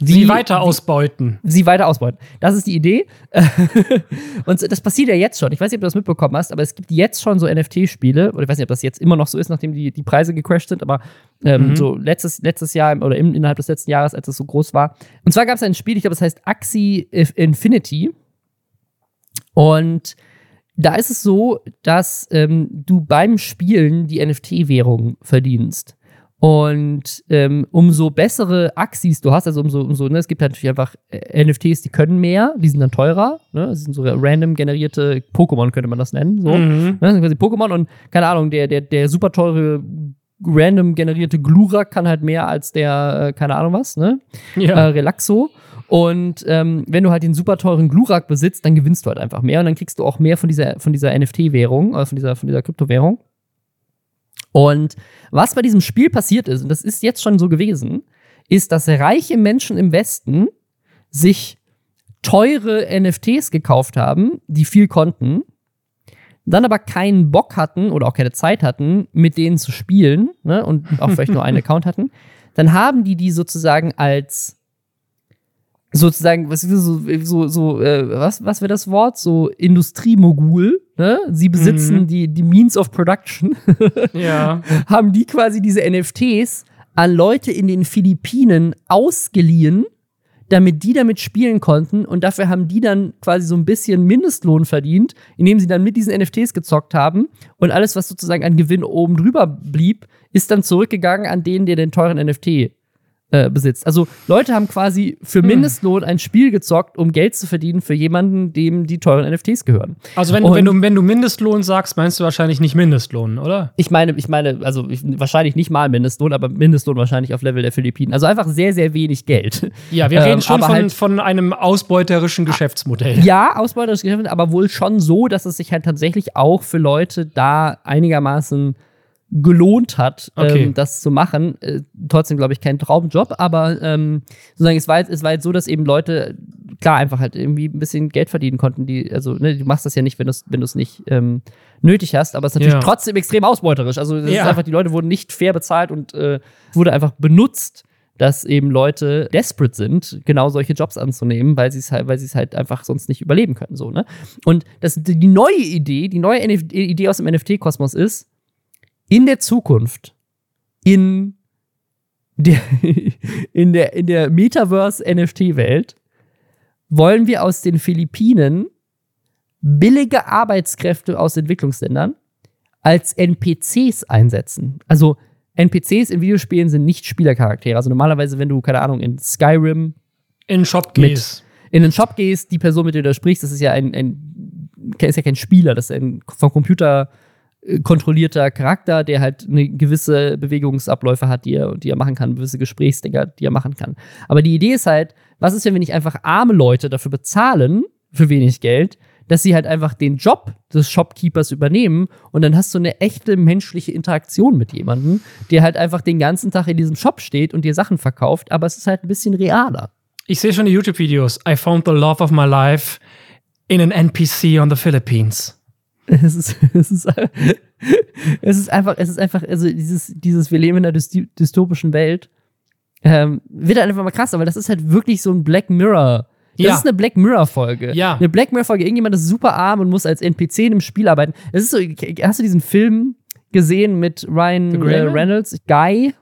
Sie weiter ausbeuten. Sie weiter ausbeuten. Das ist die Idee. und das passiert ja jetzt schon. Ich weiß nicht, ob du das mitbekommen hast, aber es gibt jetzt schon so NFT-Spiele, oder ich weiß nicht, ob das jetzt immer noch so ist, nachdem die, die Preise gecrashed sind, aber ähm, mhm. so letztes, letztes Jahr oder im, innerhalb des letzten Jahres, als es so groß war. Und zwar gab es ein Spiel, ich glaube, es heißt Axie Infinity. Und da ist es so, dass ähm, du beim Spielen die NFT-Währung verdienst. Und ähm, umso bessere Axis du hast, also umso, umso ne, es gibt halt natürlich einfach äh, NFTs, die können mehr, die sind dann teurer. Ne? Das sind so random generierte Pokémon, könnte man das nennen. So. Mhm. Ne? Das sind quasi Pokémon und keine Ahnung, der, der, der super teure random generierte Glurak kann halt mehr als der, äh, keine Ahnung was, ne? Ja. Äh, Relaxo. Und ähm, wenn du halt den super teuren Glurak besitzt, dann gewinnst du halt einfach mehr und dann kriegst du auch mehr von dieser, von dieser NFT-Währung, äh, von dieser, von dieser Kryptowährung. Und was bei diesem Spiel passiert ist, und das ist jetzt schon so gewesen, ist, dass reiche Menschen im Westen sich teure NFTs gekauft haben, die viel konnten, dann aber keinen Bock hatten oder auch keine Zeit hatten, mit denen zu spielen ne, und auch vielleicht nur einen Account hatten, dann haben die die sozusagen als sozusagen, was so, so, so äh, was, was wäre das Wort? So Industriemogul, ne? Sie besitzen mhm. die, die Means of Production. ja. Haben die quasi diese NFTs an Leute in den Philippinen ausgeliehen, damit die damit spielen konnten und dafür haben die dann quasi so ein bisschen Mindestlohn verdient, indem sie dann mit diesen NFTs gezockt haben und alles, was sozusagen an Gewinn oben drüber blieb, ist dann zurückgegangen an den, der den teuren NFT äh, besitzt. Also Leute haben quasi für hm. Mindestlohn ein Spiel gezockt, um Geld zu verdienen für jemanden, dem die teuren NFTs gehören. Also wenn, wenn, du, wenn du Mindestlohn sagst, meinst du wahrscheinlich nicht Mindestlohn, oder? Ich meine, ich meine, also ich, wahrscheinlich nicht mal Mindestlohn, aber Mindestlohn wahrscheinlich auf Level der Philippinen. Also einfach sehr, sehr wenig Geld. Ja, wir reden ähm, schon von, halt, von einem ausbeuterischen Geschäftsmodell. Ja, ausbeuterisches Geschäftsmodell, aber wohl schon so, dass es sich halt tatsächlich auch für Leute da einigermaßen gelohnt hat, okay. ähm, das zu machen. Äh, trotzdem, glaube ich, kein Traumjob, aber ähm, sozusagen, es war, es war jetzt so, dass eben Leute, klar, einfach halt irgendwie ein bisschen Geld verdienen konnten. Die, also, ne, du machst das ja nicht, wenn du es wenn nicht ähm, nötig hast, aber es ist natürlich ja. trotzdem extrem ausbeuterisch. Also, ja. ist einfach, die Leute wurden nicht fair bezahlt und äh, wurde einfach benutzt dass eben Leute desperate sind, genau solche Jobs anzunehmen, weil sie es halt, weil sie es halt einfach sonst nicht überleben können, so, ne? Und das, die neue Idee, die neue NF Idee aus dem NFT-Kosmos ist, in der Zukunft in der, in der, in der Metaverse-NFT-Welt wollen wir aus den Philippinen billige Arbeitskräfte aus Entwicklungsländern als NPCs einsetzen. Also NPCs in Videospielen sind nicht Spielercharaktere. Also normalerweise, wenn du, keine Ahnung, in Skyrim in den Shop gehst. in den Shop gehst, die Person, mit der du da sprichst, das ist ja ein, ein ist ja kein Spieler, das ist ein vom Computer kontrollierter Charakter, der halt eine gewisse Bewegungsabläufe hat, die er, die er machen kann, gewisse Gesprächsdinger, die er machen kann. Aber die Idee ist halt, was ist, wenn wir nicht einfach arme Leute dafür bezahlen, für wenig Geld, dass sie halt einfach den Job des Shopkeepers übernehmen und dann hast du eine echte menschliche Interaktion mit jemandem, der halt einfach den ganzen Tag in diesem Shop steht und dir Sachen verkauft, aber es ist halt ein bisschen realer. Ich sehe schon die YouTube-Videos. I found the love of my life in an NPC on the Philippines. Es ist, es ist, es ist einfach, es ist einfach, also dieses, dieses, wir leben in einer dystopischen Welt, ähm, wird halt einfach mal krass, aber das ist halt wirklich so ein Black Mirror das ja. ist eine Black Mirror-Folge. Ja. Eine Black Mirror-Folge. Irgendjemand ist super arm und muss als NPC in einem Spiel arbeiten. Es ist so, hast du diesen Film gesehen mit Ryan äh, Reynolds? Guy?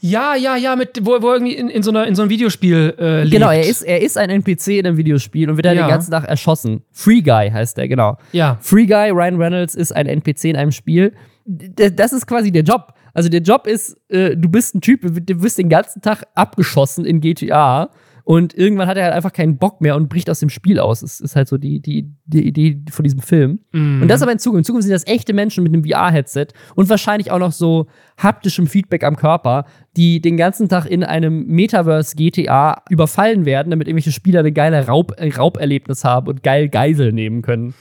Ja, ja, ja, mit, wo, wo irgendwie in, in, so einer, in so einem Videospiel äh, lebt. Genau, er ist, er ist ein NPC in einem Videospiel und wird dann ja. den ganzen Tag erschossen. Free Guy heißt er, genau. Ja. Free Guy, Ryan Reynolds ist ein NPC in einem Spiel. Das ist quasi der Job. Also der Job ist, äh, du bist ein Typ, du wirst den ganzen Tag abgeschossen in GTA und irgendwann hat er halt einfach keinen Bock mehr und bricht aus dem Spiel aus. Das ist halt so die, die, die Idee von diesem Film. Mm. Und das aber in Zukunft. In Zukunft sind das echte Menschen mit einem VR-Headset und wahrscheinlich auch noch so haptischem Feedback am Körper, die den ganzen Tag in einem Metaverse GTA überfallen werden, damit irgendwelche Spieler eine geile Raub, Rauberlebnis haben und geil Geisel nehmen können.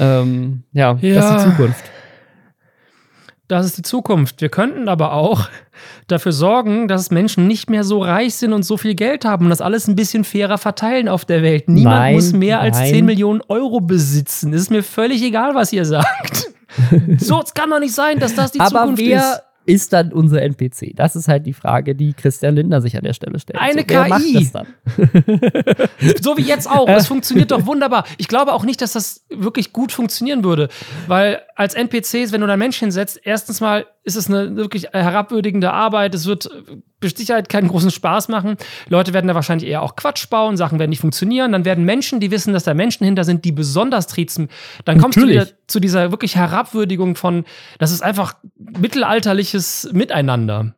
Ähm, ja, ja, das ist die Zukunft das ist die Zukunft. Wir könnten aber auch dafür sorgen, dass Menschen nicht mehr so reich sind und so viel Geld haben und das alles ein bisschen fairer verteilen auf der Welt. Niemand nein, muss mehr nein. als 10 Millionen Euro besitzen. Es ist mir völlig egal, was ihr sagt. so, es kann doch nicht sein, dass das die aber Zukunft wer, ist ist dann unser NPC? Das ist halt die Frage, die Christian Lindner sich an der Stelle stellt. Eine so, KI. so wie jetzt auch. Es funktioniert doch wunderbar. Ich glaube auch nicht, dass das wirklich gut funktionieren würde, weil als NPCs, wenn du da Mensch hinsetzt, erstens mal ist es eine wirklich herabwürdigende Arbeit. Es wird mit Sicherheit keinen großen Spaß machen. Leute werden da wahrscheinlich eher auch Quatsch bauen, Sachen werden nicht funktionieren. Dann werden Menschen, die wissen, dass da Menschen hinter sind, die besonders triezen. Dann kommst du wieder zu dieser wirklich Herabwürdigung von, das ist einfach mittelalterliches Miteinander.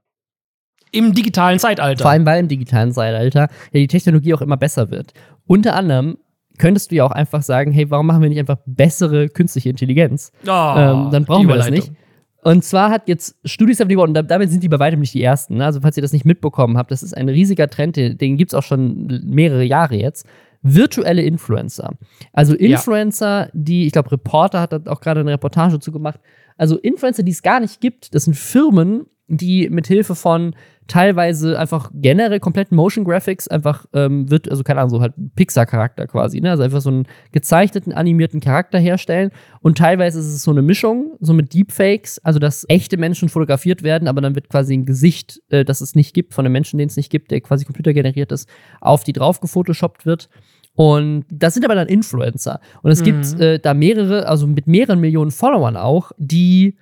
Im digitalen Zeitalter. Vor allem, weil im digitalen Zeitalter ja die Technologie auch immer besser wird. Unter anderem könntest du ja auch einfach sagen, hey, warum machen wir nicht einfach bessere künstliche Intelligenz? Oh, ähm, dann brauchen wir das nicht. Und zwar hat jetzt Studio 71, und damit sind die bei weitem nicht die ersten, ne? also falls ihr das nicht mitbekommen habt, das ist ein riesiger Trend, den gibt es auch schon mehrere Jahre jetzt. Virtuelle Influencer. Also Influencer, ja. die, ich glaube, Reporter hat auch gerade eine Reportage zu gemacht. Also Influencer, die es gar nicht gibt, das sind Firmen, die mit Hilfe von teilweise einfach generell kompletten Motion Graphics einfach ähm, wird, also keine Ahnung, so halt Pixar-Charakter quasi, ne? Also einfach so einen gezeichneten, animierten Charakter herstellen. Und teilweise ist es so eine Mischung, so mit Deepfakes, also dass echte Menschen fotografiert werden, aber dann wird quasi ein Gesicht, äh, das es nicht gibt, von einem Menschen, den es nicht gibt, der quasi computergeneriert ist, auf die drauf gefotoshoppt wird. Und das sind aber dann Influencer. Und es mhm. gibt äh, da mehrere, also mit mehreren Millionen Followern auch, die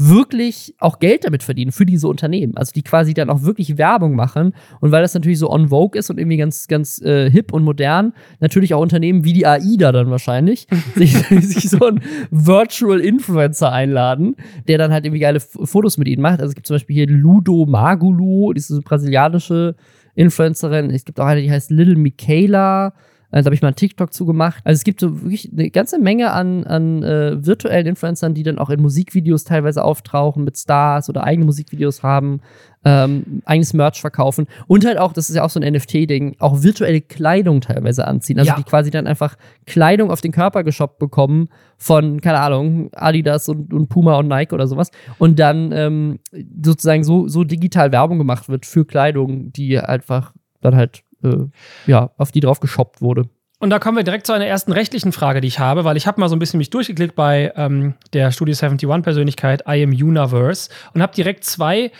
wirklich auch Geld damit verdienen für diese Unternehmen. Also die quasi dann auch wirklich Werbung machen. Und weil das natürlich so on vogue ist und irgendwie ganz, ganz äh, hip und modern, natürlich auch Unternehmen wie die AIDA dann wahrscheinlich, sich, sich, so einen Virtual Influencer einladen, der dann halt irgendwie geile Fotos mit ihnen macht. Also es gibt zum Beispiel hier Ludo Magulu, diese brasilianische Influencerin. Es gibt auch eine, die heißt Little Michaela. Da habe ich mal einen TikTok zugemacht. Also es gibt so wirklich eine ganze Menge an, an äh, virtuellen Influencern, die dann auch in Musikvideos teilweise auftauchen mit Stars oder eigene Musikvideos haben, ähm, eigenes Merch verkaufen und halt auch, das ist ja auch so ein NFT-Ding, auch virtuelle Kleidung teilweise anziehen. Also ja. die quasi dann einfach Kleidung auf den Körper geshoppt bekommen von, keine Ahnung, Adidas und, und Puma und Nike oder sowas. Und dann ähm, sozusagen so, so digital Werbung gemacht wird für Kleidung, die einfach dann halt äh, ja, auf die drauf geshoppt wurde. Und da kommen wir direkt zu einer ersten rechtlichen Frage, die ich habe, weil ich habe mal so ein bisschen mich durchgeklickt bei ähm, der Studio 71 Persönlichkeit I am Universe und habe direkt zwei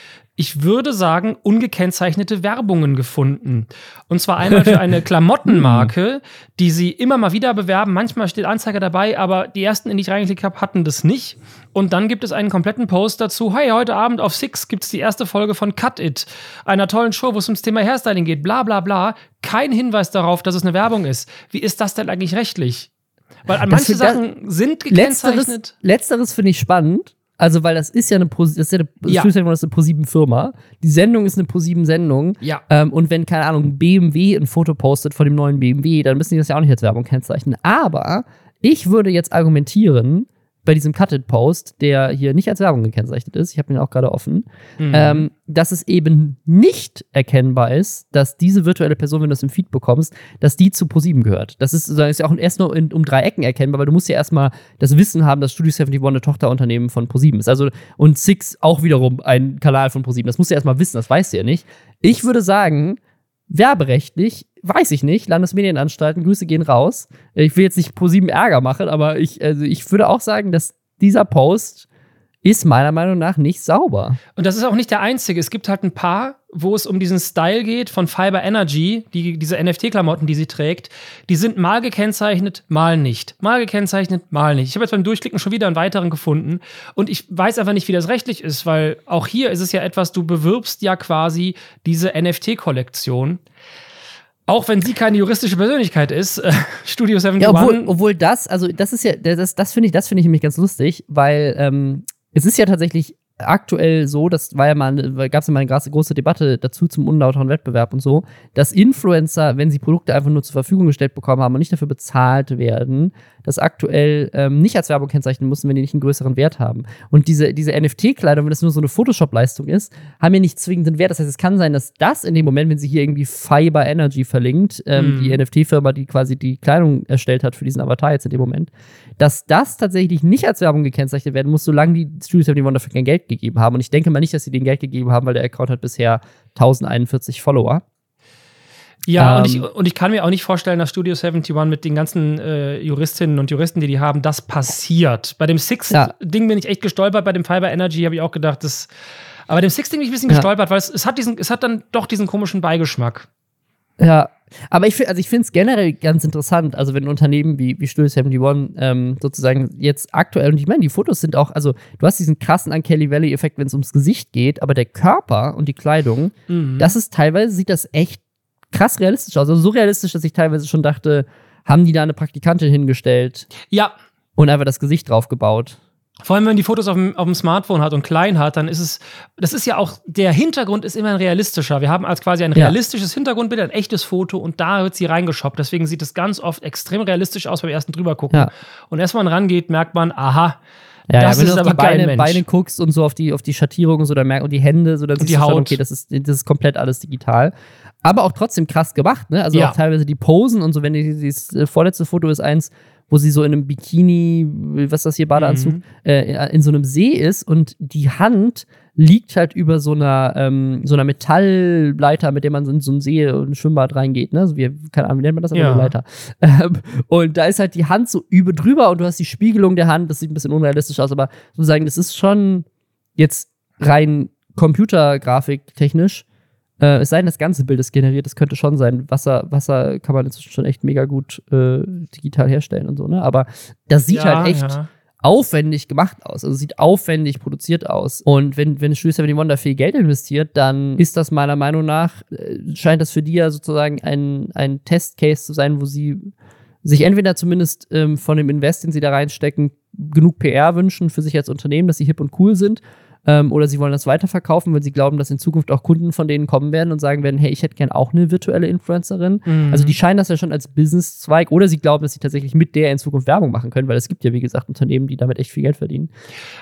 ich würde sagen, ungekennzeichnete Werbungen gefunden. Und zwar einmal für eine Klamottenmarke, die sie immer mal wieder bewerben. Manchmal steht Anzeige dabei, aber die ersten, in die ich reingeklickt habe, hatten das nicht. Und dann gibt es einen kompletten Post dazu. Hey, heute Abend auf Six gibt es die erste Folge von Cut It, einer tollen Show, wo es ums Thema Hairstyling geht. Bla bla bla. Kein Hinweis darauf, dass es eine Werbung ist. Wie ist das denn eigentlich rechtlich? Weil an manche Sachen sind gekennzeichnet. Letzteres, letzteres finde ich spannend also, weil das ist ja eine Pro, das ist ja eine, ja. Ist eine Pro7-Firma. Die Sendung ist eine Pro7-Sendung. Ja. Ähm, und wenn, keine Ahnung, BMW ein Foto postet von dem neuen BMW, dann müssen die das ja auch nicht als Werbung kennzeichnen. Aber ich würde jetzt argumentieren, bei diesem Cut-It-Post, der hier nicht als Werbung gekennzeichnet ist, ich habe ihn auch gerade offen, mhm. ähm, dass es eben nicht erkennbar ist, dass diese virtuelle Person, wenn du das im Feed bekommst, dass die zu ProSieben gehört. Das ist, das ist ja auch erst nur in, um drei Ecken erkennbar, weil du musst ja erstmal das Wissen haben, dass Studio 71 eine Tochterunternehmen von ProSieben ist. Also, und Six auch wiederum ein Kanal von ProSieben. Das musst du erstmal wissen, das weißt du ja nicht. Ich würde sagen, werberechtlich, weiß ich nicht, Landesmedienanstalten, Grüße gehen raus. Ich will jetzt nicht ProSieben Ärger machen, aber ich, also ich würde auch sagen, dass dieser Post ist meiner Meinung nach nicht sauber. Und das ist auch nicht der einzige. Es gibt halt ein paar, wo es um diesen Style geht von Fiber Energy, die, diese NFT-Klamotten, die sie trägt. Die sind mal gekennzeichnet, mal nicht. Mal gekennzeichnet, mal nicht. Ich habe jetzt beim Durchklicken schon wieder einen weiteren gefunden. Und ich weiß einfach nicht, wie das rechtlich ist, weil auch hier ist es ja etwas, du bewirbst ja quasi diese NFT-Kollektion. Auch wenn sie keine juristische Persönlichkeit ist, äh, Studio 71. Ja, obwohl, obwohl das, also das ist ja, das, das finde ich, das finde ich nämlich ganz lustig, weil ähm, es ist ja tatsächlich aktuell so, das war ja mal, gab es ja mal eine große Debatte dazu zum unlauteren Wettbewerb und so, dass Influencer, wenn sie Produkte einfach nur zur Verfügung gestellt bekommen haben und nicht dafür bezahlt werden, das aktuell ähm, nicht als Werbung kennzeichnen müssen, wenn die nicht einen größeren Wert haben. Und diese, diese NFT-Kleidung, wenn das nur so eine Photoshop-Leistung ist, haben ja nicht zwingend einen Wert. Das heißt, es kann sein, dass das in dem Moment, wenn sie hier irgendwie Fiber Energy verlinkt, ähm, mm. die NFT-Firma, die quasi die Kleidung erstellt hat für diesen Avatar jetzt in dem Moment, dass das tatsächlich nicht als Werbung gekennzeichnet werden muss, solange die Studios 71 dafür kein Geld gegeben haben. Und ich denke mal nicht, dass sie den Geld gegeben haben, weil der Account hat bisher 1041 Follower. Ja, ähm, und, ich, ähm, und ich kann mir auch nicht vorstellen, dass Studio 71 mit den ganzen äh, Juristinnen und Juristen, die die haben, das passiert. Bei dem Six-Ding ja. bin ich echt gestolpert, bei dem Fiber Energy habe ich auch gedacht, das. Aber bei dem Six-Ding bin ich ein bisschen ja. gestolpert, weil es, es, hat diesen, es hat dann doch diesen komischen Beigeschmack. Ja, aber ich, also ich finde es generell ganz interessant, also wenn Unternehmen wie, wie Studio 71 ähm, sozusagen jetzt aktuell, und ich meine, die Fotos sind auch, also du hast diesen krassen Uncanny Valley-Effekt, wenn es ums Gesicht geht, aber der Körper und die Kleidung, mhm. das ist teilweise, sieht das echt krass realistisch aus. Also so realistisch, dass ich teilweise schon dachte, haben die da eine Praktikantin hingestellt? Ja. Und einfach das Gesicht drauf gebaut. Vor allem, wenn man die Fotos auf dem, auf dem Smartphone hat und klein hat, dann ist es, das ist ja auch, der Hintergrund ist immer ein realistischer. Wir haben als quasi ein realistisches ja. Hintergrundbild, ein echtes Foto und da wird sie reingeschoppt. Deswegen sieht es ganz oft extrem realistisch aus beim ersten drüber gucken. Ja. Und erst wenn man rangeht, merkt man, aha, ja, das ja, wenn ist du auf die Beine, Beine, guckst und so auf die, auf die Schattierung und so, dann merkt und die Hände, so, dann siehst die du Haut. Schon, okay, das ist, das ist komplett alles digital aber auch trotzdem krass gemacht, ne? Also ja. auch teilweise die Posen und so, wenn die, dieses äh, vorletzte Foto ist eins, wo sie so in einem Bikini, was ist das hier, Badeanzug, mhm. äh, in so einem See ist und die Hand liegt halt über so einer, ähm, so einer Metallleiter, mit der man in so ein See und ein Schwimmbad reingeht, ne? Also wie, keine Ahnung, wie nennt man das? Aber ja. eine Leiter. Ähm, und da ist halt die Hand so über drüber und du hast die Spiegelung der Hand, das sieht ein bisschen unrealistisch aus, aber sozusagen, das ist schon jetzt rein Computergrafik technisch äh, es sei denn, das ganze Bild ist generiert, das könnte schon sein. Wasser, Wasser kann man inzwischen schon echt mega gut äh, digital herstellen und so, ne? Aber das sieht ja, halt echt ja. aufwendig gemacht aus. Also sieht aufwendig produziert aus. Und wenn, wenn Studio 71 da viel Geld investiert, dann ist das meiner Meinung nach, äh, scheint das für die ja sozusagen ein, ein Testcase zu sein, wo sie sich entweder zumindest ähm, von dem Invest, den sie da reinstecken, genug PR wünschen für sich als Unternehmen, dass sie hip und cool sind ähm, oder sie wollen das weiterverkaufen, weil sie glauben, dass in Zukunft auch Kunden von denen kommen werden und sagen werden, hey, ich hätte gern auch eine virtuelle Influencerin. Mhm. Also die scheinen das ja schon als Businesszweig oder sie glauben, dass sie tatsächlich mit der in Zukunft Werbung machen können, weil es gibt ja, wie gesagt, Unternehmen, die damit echt viel Geld verdienen.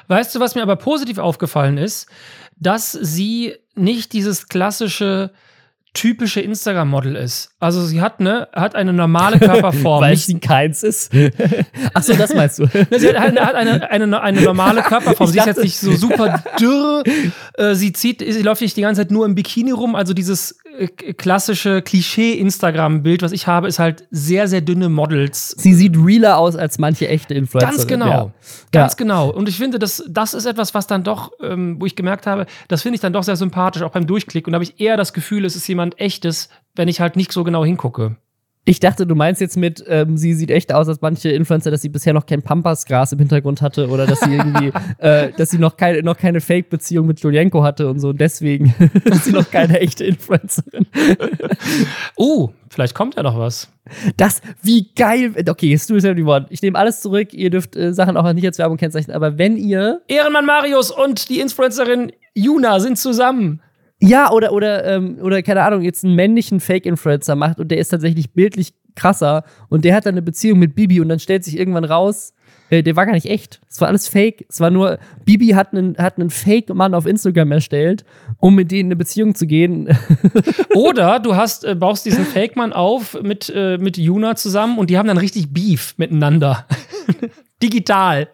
Weißt du, was mir aber positiv aufgefallen ist? Dass sie nicht dieses klassische typische Instagram-Model ist. Also sie hat ne, hat eine normale Körperform. Weil sie keins ist. Achso, das meinst du. sie hat, eine, hat eine, eine, eine, normale Körperform. sie ist jetzt nicht so super dürr. Äh, sie zieht, sie läuft nicht die ganze Zeit nur im Bikini rum. Also dieses klassische Klischee-Instagram-Bild, was ich habe, ist halt sehr, sehr dünne Models. Sie sieht realer aus als manche echte Influencer. Ganz genau. Ja. Ganz ja. genau. Und ich finde, das, das ist etwas, was dann doch, ähm, wo ich gemerkt habe, das finde ich dann doch sehr sympathisch, auch beim Durchklick. Und da habe ich eher das Gefühl, es ist jemand echtes, wenn ich halt nicht so genau hingucke. Ich dachte, du meinst jetzt mit, ähm, sie sieht echt aus als manche Influencer, dass sie bisher noch kein Pampasgras im Hintergrund hatte oder dass sie irgendwie, äh, dass sie noch keine, noch keine Fake-Beziehung mit Julienko hatte und so. Und deswegen ist sie noch keine echte Influencerin. oh, vielleicht kommt ja noch was. Das, wie geil. Okay, jetzt du die Wort. Ich nehme alles zurück. Ihr dürft äh, Sachen auch nicht als Werbung kennzeichnen. Aber wenn ihr. Ehrenmann Marius und die Influencerin Juna sind zusammen. Ja, oder, oder, ähm, oder keine Ahnung, jetzt einen männlichen Fake-Influencer macht und der ist tatsächlich bildlich krasser. Und der hat dann eine Beziehung mit Bibi und dann stellt sich irgendwann raus, äh, der war gar nicht echt. Es war alles fake. Es war nur, Bibi hat einen, hat einen Fake-Mann auf Instagram erstellt, um mit denen in eine Beziehung zu gehen. Oder du hast, äh, baust diesen Fake-Mann auf mit, äh, mit Juna zusammen und die haben dann richtig Beef miteinander. Digital.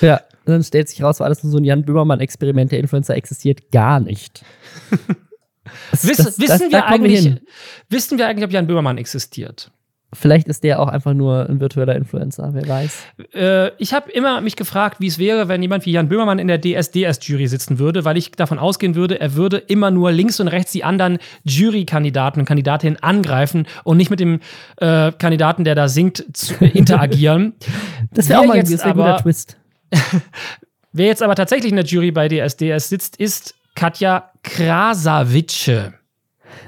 Ja, und dann stellt sich raus, war alles nur so ein Jan Böhmermann-Experiment. Der Influencer existiert gar nicht. Das, Wiss, das, wissen, das, wir eigentlich, wissen wir eigentlich, ob Jan Böhmermann existiert? Vielleicht ist der auch einfach nur ein virtueller Influencer, wer weiß. Äh, ich habe immer mich gefragt, wie es wäre, wenn jemand wie Jan Böhmermann in der DSDS-Jury sitzen würde, weil ich davon ausgehen würde, er würde immer nur links und rechts die anderen Jurykandidaten und Kandidatinnen angreifen und nicht mit dem äh, Kandidaten, der da singt, zu, interagieren. das wäre auch mal ein guter Twist. Wer jetzt aber tatsächlich in der Jury bei DSDS sitzt, ist Katja Krasavice.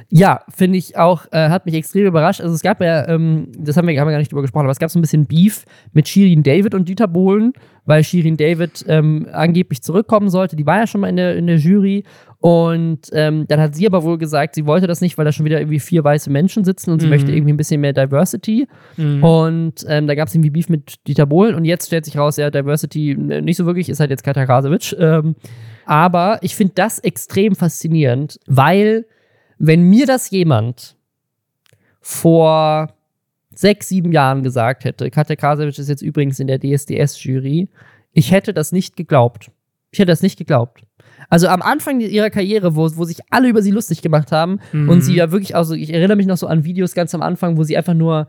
Ja, finde ich auch, äh, hat mich extrem überrascht. Also es gab ja, ähm, das haben wir, haben wir gar nicht drüber gesprochen, aber es gab so ein bisschen Beef mit Shirin David und Dieter Bohlen, weil Shirin David ähm, angeblich zurückkommen sollte. Die war ja schon mal in der, in der Jury und ähm, dann hat sie aber wohl gesagt, sie wollte das nicht, weil da schon wieder irgendwie vier weiße Menschen sitzen und sie mhm. möchte irgendwie ein bisschen mehr Diversity. Mhm. Und ähm, da gab es irgendwie Beef mit Dieter Bohlen und jetzt stellt sich raus, ja, Diversity äh, nicht so wirklich, ist halt jetzt Katja Krasowitsch. Ähm, aber ich finde das extrem faszinierend, weil wenn mir das jemand vor sechs, sieben Jahren gesagt hätte, Katja Krasowitsch ist jetzt übrigens in der DSDS-Jury, ich hätte das nicht geglaubt. Ich hätte das nicht geglaubt. Also am Anfang ihrer Karriere, wo, wo sich alle über sie lustig gemacht haben mhm. und sie ja wirklich, also ich erinnere mich noch so an Videos ganz am Anfang, wo sie einfach nur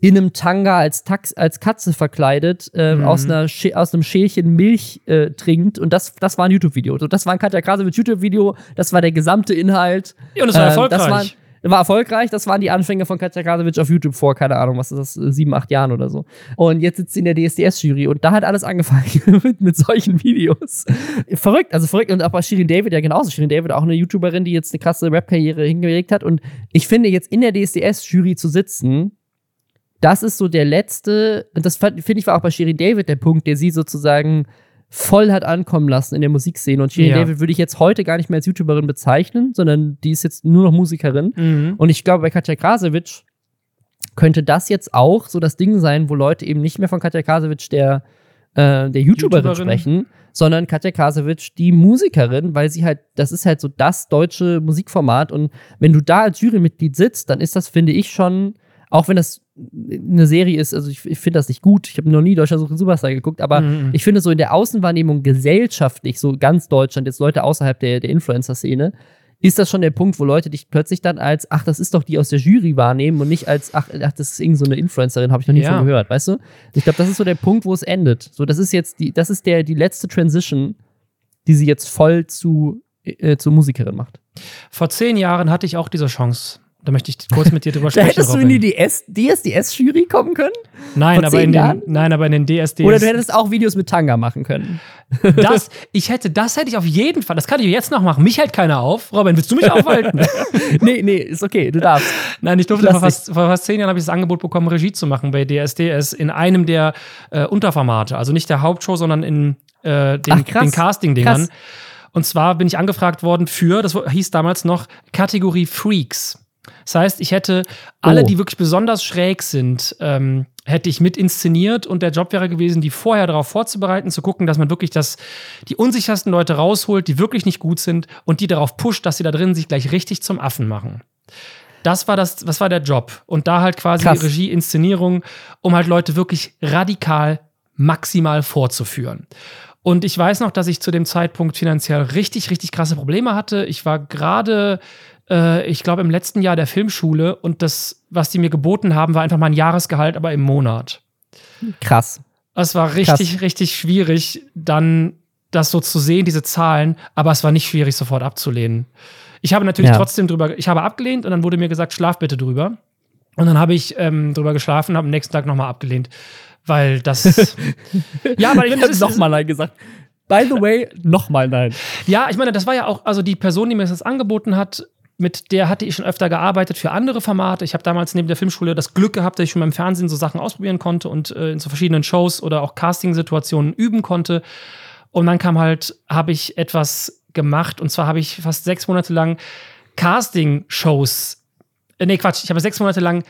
in einem Tanga als, Tax, als Katze verkleidet äh, mhm. aus, einer aus einem Schälchen Milch äh, trinkt. Und das, das war ein YouTube-Video. So, das war ein Katja Krasowitsch YouTube-Video. Das war der gesamte Inhalt. Ja, und es war äh, erfolgreich. War, erfolgreich. Das waren die Anfänge von Katja Krasowitsch auf YouTube vor, keine Ahnung, was ist das, sieben, acht Jahren oder so. Und jetzt sitzt sie in der DSDS-Jury und da hat alles angefangen mit, mit, solchen Videos. Verrückt, also verrückt. Und auch bei Shirin David ja genauso. Shirin David auch eine YouTuberin, die jetzt eine krasse Rap-Karriere hingelegt hat. Und ich finde, jetzt in der DSDS-Jury zu sitzen, das ist so der letzte, und das finde ich war auch bei Shirin David der Punkt, der sie sozusagen voll hat ankommen lassen in der Musikszene. Und Shirin ja. David würde ich jetzt heute gar nicht mehr als YouTuberin bezeichnen, sondern die ist jetzt nur noch Musikerin. Mhm. Und ich glaube, bei Katja Krasowitsch könnte das jetzt auch so das Ding sein, wo Leute eben nicht mehr von Katja Krasowitsch der, äh, der YouTuberin, YouTuberin, sprechen, sondern Katja Krasowitsch die Musikerin, weil sie halt, das ist halt so das deutsche Musikformat. Und wenn du da als Jurymitglied sitzt, dann ist das, finde ich, schon auch wenn das eine Serie ist, also ich, ich finde das nicht gut. Ich habe noch nie Deutscher Suche Superstar geguckt, aber mhm. ich finde so in der Außenwahrnehmung gesellschaftlich, so ganz Deutschland, jetzt Leute außerhalb der, der Influencer-Szene, ist das schon der Punkt, wo Leute dich plötzlich dann als, ach, das ist doch die aus der Jury wahrnehmen und nicht als, ach, ach das ist irgend so eine Influencerin, habe ich noch nie ja. von gehört, weißt du? Ich glaube, das ist so der Punkt, wo es endet. So, das ist jetzt die, das ist der, die letzte Transition, die sie jetzt voll zu, äh, zur Musikerin macht. Vor zehn Jahren hatte ich auch diese Chance da möchte ich kurz mit dir drüber sprechen. da hättest Robin. du in die DSDS-Jury kommen können? Nein aber, in den, nein, aber in den DSDS. Oder du hättest auch Videos mit Tanga machen können. Das, ich hätte, das hätte ich auf jeden Fall. Das kann ich jetzt noch machen. Mich hält keiner auf. Robin, willst du mich aufhalten? nee, nee, ist okay, du darfst. Nein, ich durfte vor fast, vor fast, zehn Jahren habe ich das Angebot bekommen, Regie zu machen bei DSDS in einem der äh, Unterformate. Also nicht der Hauptshow, sondern in äh, den, den Casting-Dingern. Und zwar bin ich angefragt worden für, das hieß damals noch, Kategorie Freaks. Das heißt, ich hätte alle, oh. die wirklich besonders schräg sind, ähm, hätte ich mit inszeniert und der Job wäre gewesen, die vorher darauf vorzubereiten, zu gucken, dass man wirklich das, die unsichersten Leute rausholt, die wirklich nicht gut sind und die darauf pusht, dass sie da drin sich gleich richtig zum Affen machen. Das war das, was war der Job. Und da halt quasi Krass. Regie, Inszenierung, um halt Leute wirklich radikal maximal vorzuführen. Und ich weiß noch, dass ich zu dem Zeitpunkt finanziell richtig, richtig krasse Probleme hatte. Ich war gerade äh, ich glaube, im letzten Jahr der Filmschule und das, was die mir geboten haben, war einfach mal ein Jahresgehalt, aber im Monat. Krass. Es war richtig, Krass. richtig schwierig, dann das so zu sehen, diese Zahlen, aber es war nicht schwierig, sofort abzulehnen. Ich habe natürlich ja. trotzdem drüber, ich habe abgelehnt und dann wurde mir gesagt, schlaf bitte drüber. Und dann habe ich ähm, drüber geschlafen und habe am nächsten Tag nochmal abgelehnt. Weil das. ja, aber ich habe nochmal Nein gesagt. By the way, nochmal nein. Ja, ich meine, das war ja auch, also die Person, die mir das angeboten hat, mit der hatte ich schon öfter gearbeitet für andere Formate. Ich habe damals neben der Filmschule das Glück gehabt, dass ich schon beim Fernsehen so Sachen ausprobieren konnte und äh, in so verschiedenen Shows oder auch Casting-Situationen üben konnte. Und dann kam halt, habe ich etwas gemacht und zwar habe ich fast sechs Monate lang Casting-Shows, äh, nee, Quatsch, ich habe sechs Monate lang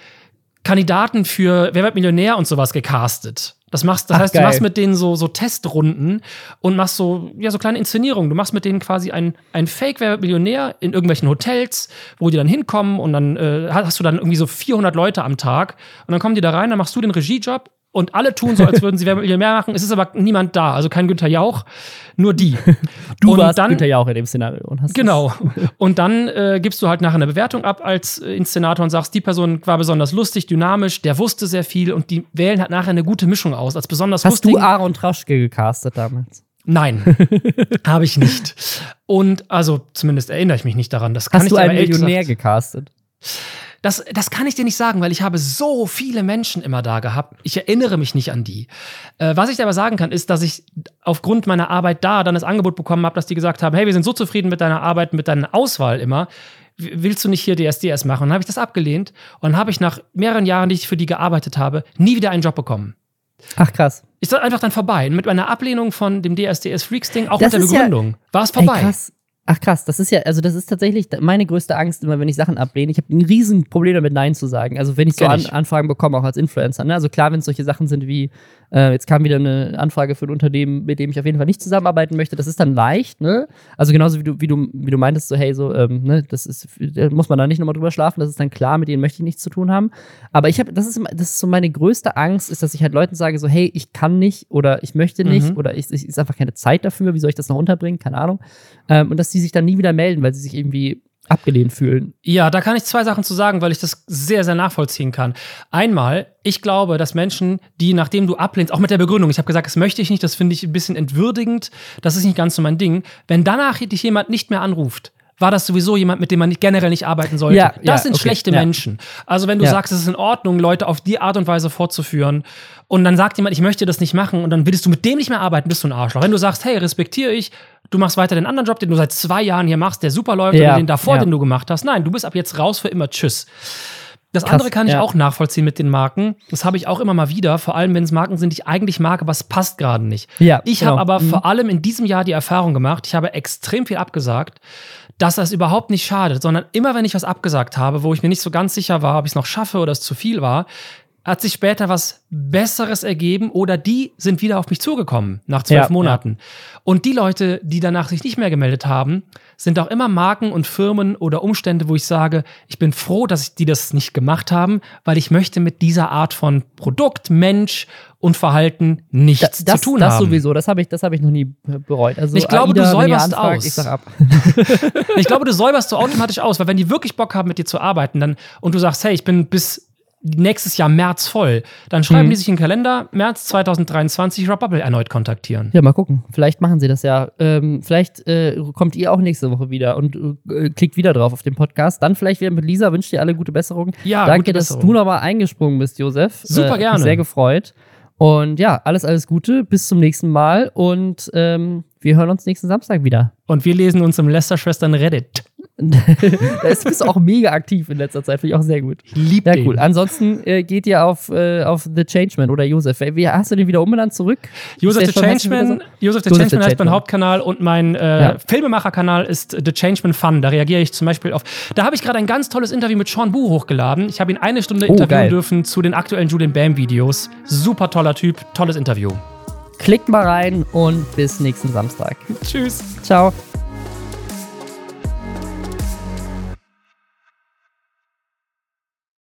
Kandidaten für Wer wird Millionär und sowas gecastet. Das machst, das Ach, heißt, geil. du machst mit denen so, so Testrunden und machst so, ja, so kleine Inszenierungen. Du machst mit denen quasi ein, ein Fake Wer Millionär in irgendwelchen Hotels, wo die dann hinkommen und dann äh, hast du dann irgendwie so 400 Leute am Tag und dann kommen die da rein, dann machst du den Regiejob und alle tun so, als würden sie Wer mehr machen. Es ist aber niemand da, also kein Günther Jauch, nur die. Du und warst dann, Günther Jauch in dem Szenario. Und hast genau. Und dann äh, gibst du halt nachher eine Bewertung ab als äh, Inszenator und sagst, die Person war besonders lustig, dynamisch, der wusste sehr viel und die wählen halt nachher eine gute Mischung aus, als besonders Hast du Aaron Traschke gecastet damals? Nein, habe ich nicht. Und also zumindest erinnere ich mich nicht daran. Das kann Hast ich du einen Millionär gecastet? Das, das kann ich dir nicht sagen, weil ich habe so viele Menschen immer da gehabt. Ich erinnere mich nicht an die. Äh, was ich dir aber sagen kann, ist, dass ich aufgrund meiner Arbeit da dann das Angebot bekommen habe, dass die gesagt haben, hey, wir sind so zufrieden mit deiner Arbeit, mit deiner Auswahl immer. Willst du nicht hier DSDS machen? Und dann habe ich das abgelehnt und dann habe ich nach mehreren Jahren, die ich für die gearbeitet habe, nie wieder einen Job bekommen. Ach krass. Ist das einfach dann vorbei. Mit meiner Ablehnung von dem DSDS Freaks Ding, auch das mit der Begründung, ja, war es vorbei. Ey, krass. Ach krass, das ist ja, also das ist tatsächlich meine größte Angst immer, wenn ich Sachen ablehne. Ich habe ein riesen Problem damit, Nein zu sagen. Also wenn ich so an, Anfragen bekomme, auch als Influencer. Ne? Also klar, wenn es solche Sachen sind wie, äh, jetzt kam wieder eine Anfrage für ein Unternehmen, mit dem ich auf jeden Fall nicht zusammenarbeiten möchte, das ist dann leicht, ne? Also genauso wie du, wie du, wie du meintest, so, hey, so, ähm, ne, das ist, da muss man da nicht nochmal drüber schlafen, das ist dann klar, mit denen möchte ich nichts zu tun haben. Aber ich habe, das ist, das ist so meine größte Angst, ist, dass ich halt Leuten sage, so, hey, ich kann nicht oder ich möchte nicht mhm. oder ich, ich ist einfach keine Zeit dafür, wie soll ich das noch unterbringen? Keine Ahnung. Ähm, und dass die sich dann nie wieder melden, weil sie sich irgendwie abgelehnt fühlen. Ja, da kann ich zwei Sachen zu sagen, weil ich das sehr, sehr nachvollziehen kann. Einmal, ich glaube, dass Menschen, die nachdem du ablehnst, auch mit der Begründung, ich habe gesagt, das möchte ich nicht, das finde ich ein bisschen entwürdigend, das ist nicht ganz so mein Ding, wenn danach dich jemand nicht mehr anruft, war das sowieso jemand, mit dem man nicht, generell nicht arbeiten sollte. Ja, das ja, sind okay, schlechte ja. Menschen. Also wenn du sagst, es ist in Ordnung, Leute auf die Art und Weise fortzuführen und dann sagt jemand, ich möchte das nicht machen und dann willst du mit dem nicht mehr arbeiten, bist du ein Arschloch. Wenn du sagst, hey, respektiere ich, du machst weiter den anderen Job, den du seit zwei Jahren hier machst, der super läuft, oder den davor, den du gemacht hast. Nein, du bist ab jetzt raus für immer. Tschüss. Das Krass, andere kann ich ja. auch nachvollziehen mit den Marken. Das habe ich auch immer mal wieder, vor allem wenn es Marken sind, die ich eigentlich mag, aber es passt gerade nicht. Ja, ich genau. habe aber mhm. vor allem in diesem Jahr die Erfahrung gemacht, ich habe extrem viel abgesagt dass das überhaupt nicht schadet, sondern immer wenn ich was abgesagt habe, wo ich mir nicht so ganz sicher war, ob ich es noch schaffe oder es zu viel war, hat sich später was Besseres ergeben oder die sind wieder auf mich zugekommen nach zwölf ja, Monaten. Ja. Und die Leute, die danach sich nicht mehr gemeldet haben, sind auch immer Marken und Firmen oder Umstände, wo ich sage, ich bin froh, dass die das nicht gemacht haben, weil ich möchte mit dieser Art von Produkt, Mensch und Verhalten nichts das, zu tun das haben. Das sowieso, das habe ich, hab ich noch nie bereut. Also, ich glaube, Aida, du säuberst anfragt, aus. Ich sag ab. ich glaube, du säuberst so automatisch aus, weil wenn die wirklich Bock haben, mit dir zu arbeiten, dann und du sagst, hey, ich bin bis nächstes Jahr März voll. Dann schreiben mhm. die sich in den Kalender, März 2023 Rob Bubble erneut kontaktieren. Ja, mal gucken. Vielleicht machen sie das ja. Ähm, vielleicht äh, kommt ihr auch nächste Woche wieder und äh, klickt wieder drauf auf den Podcast. Dann vielleicht wieder mit Lisa. Wünsche dir alle gute Besserung. Ja, Danke, dass Besserung. du nochmal eingesprungen bist, Josef. Super äh, gerne. Sehr gefreut. Und ja, alles, alles Gute. Bis zum nächsten Mal. Und ähm, wir hören uns nächsten Samstag wieder. Und wir lesen uns im Lester-Schwestern Reddit. da bist du auch mega aktiv in letzter Zeit, finde ich auch sehr gut. Lieb Ja, cool. Ansonsten äh, geht ihr auf, äh, auf The Changeman oder Josef. Wie hast du den wieder umbenannt zurück? Josef The Changeman, Josef The Changeman heißt mein Hauptkanal und mein äh, ja. Filmemacher-Kanal ist The Changeman Fun. Da reagiere ich zum Beispiel auf. Da habe ich gerade ein ganz tolles Interview mit Sean Bu hochgeladen. Ich habe ihn eine Stunde oh, interviewen geil. dürfen zu den aktuellen Julian Bam-Videos. Super toller Typ, tolles Interview. Klickt mal rein und bis nächsten Samstag. Tschüss. Ciao.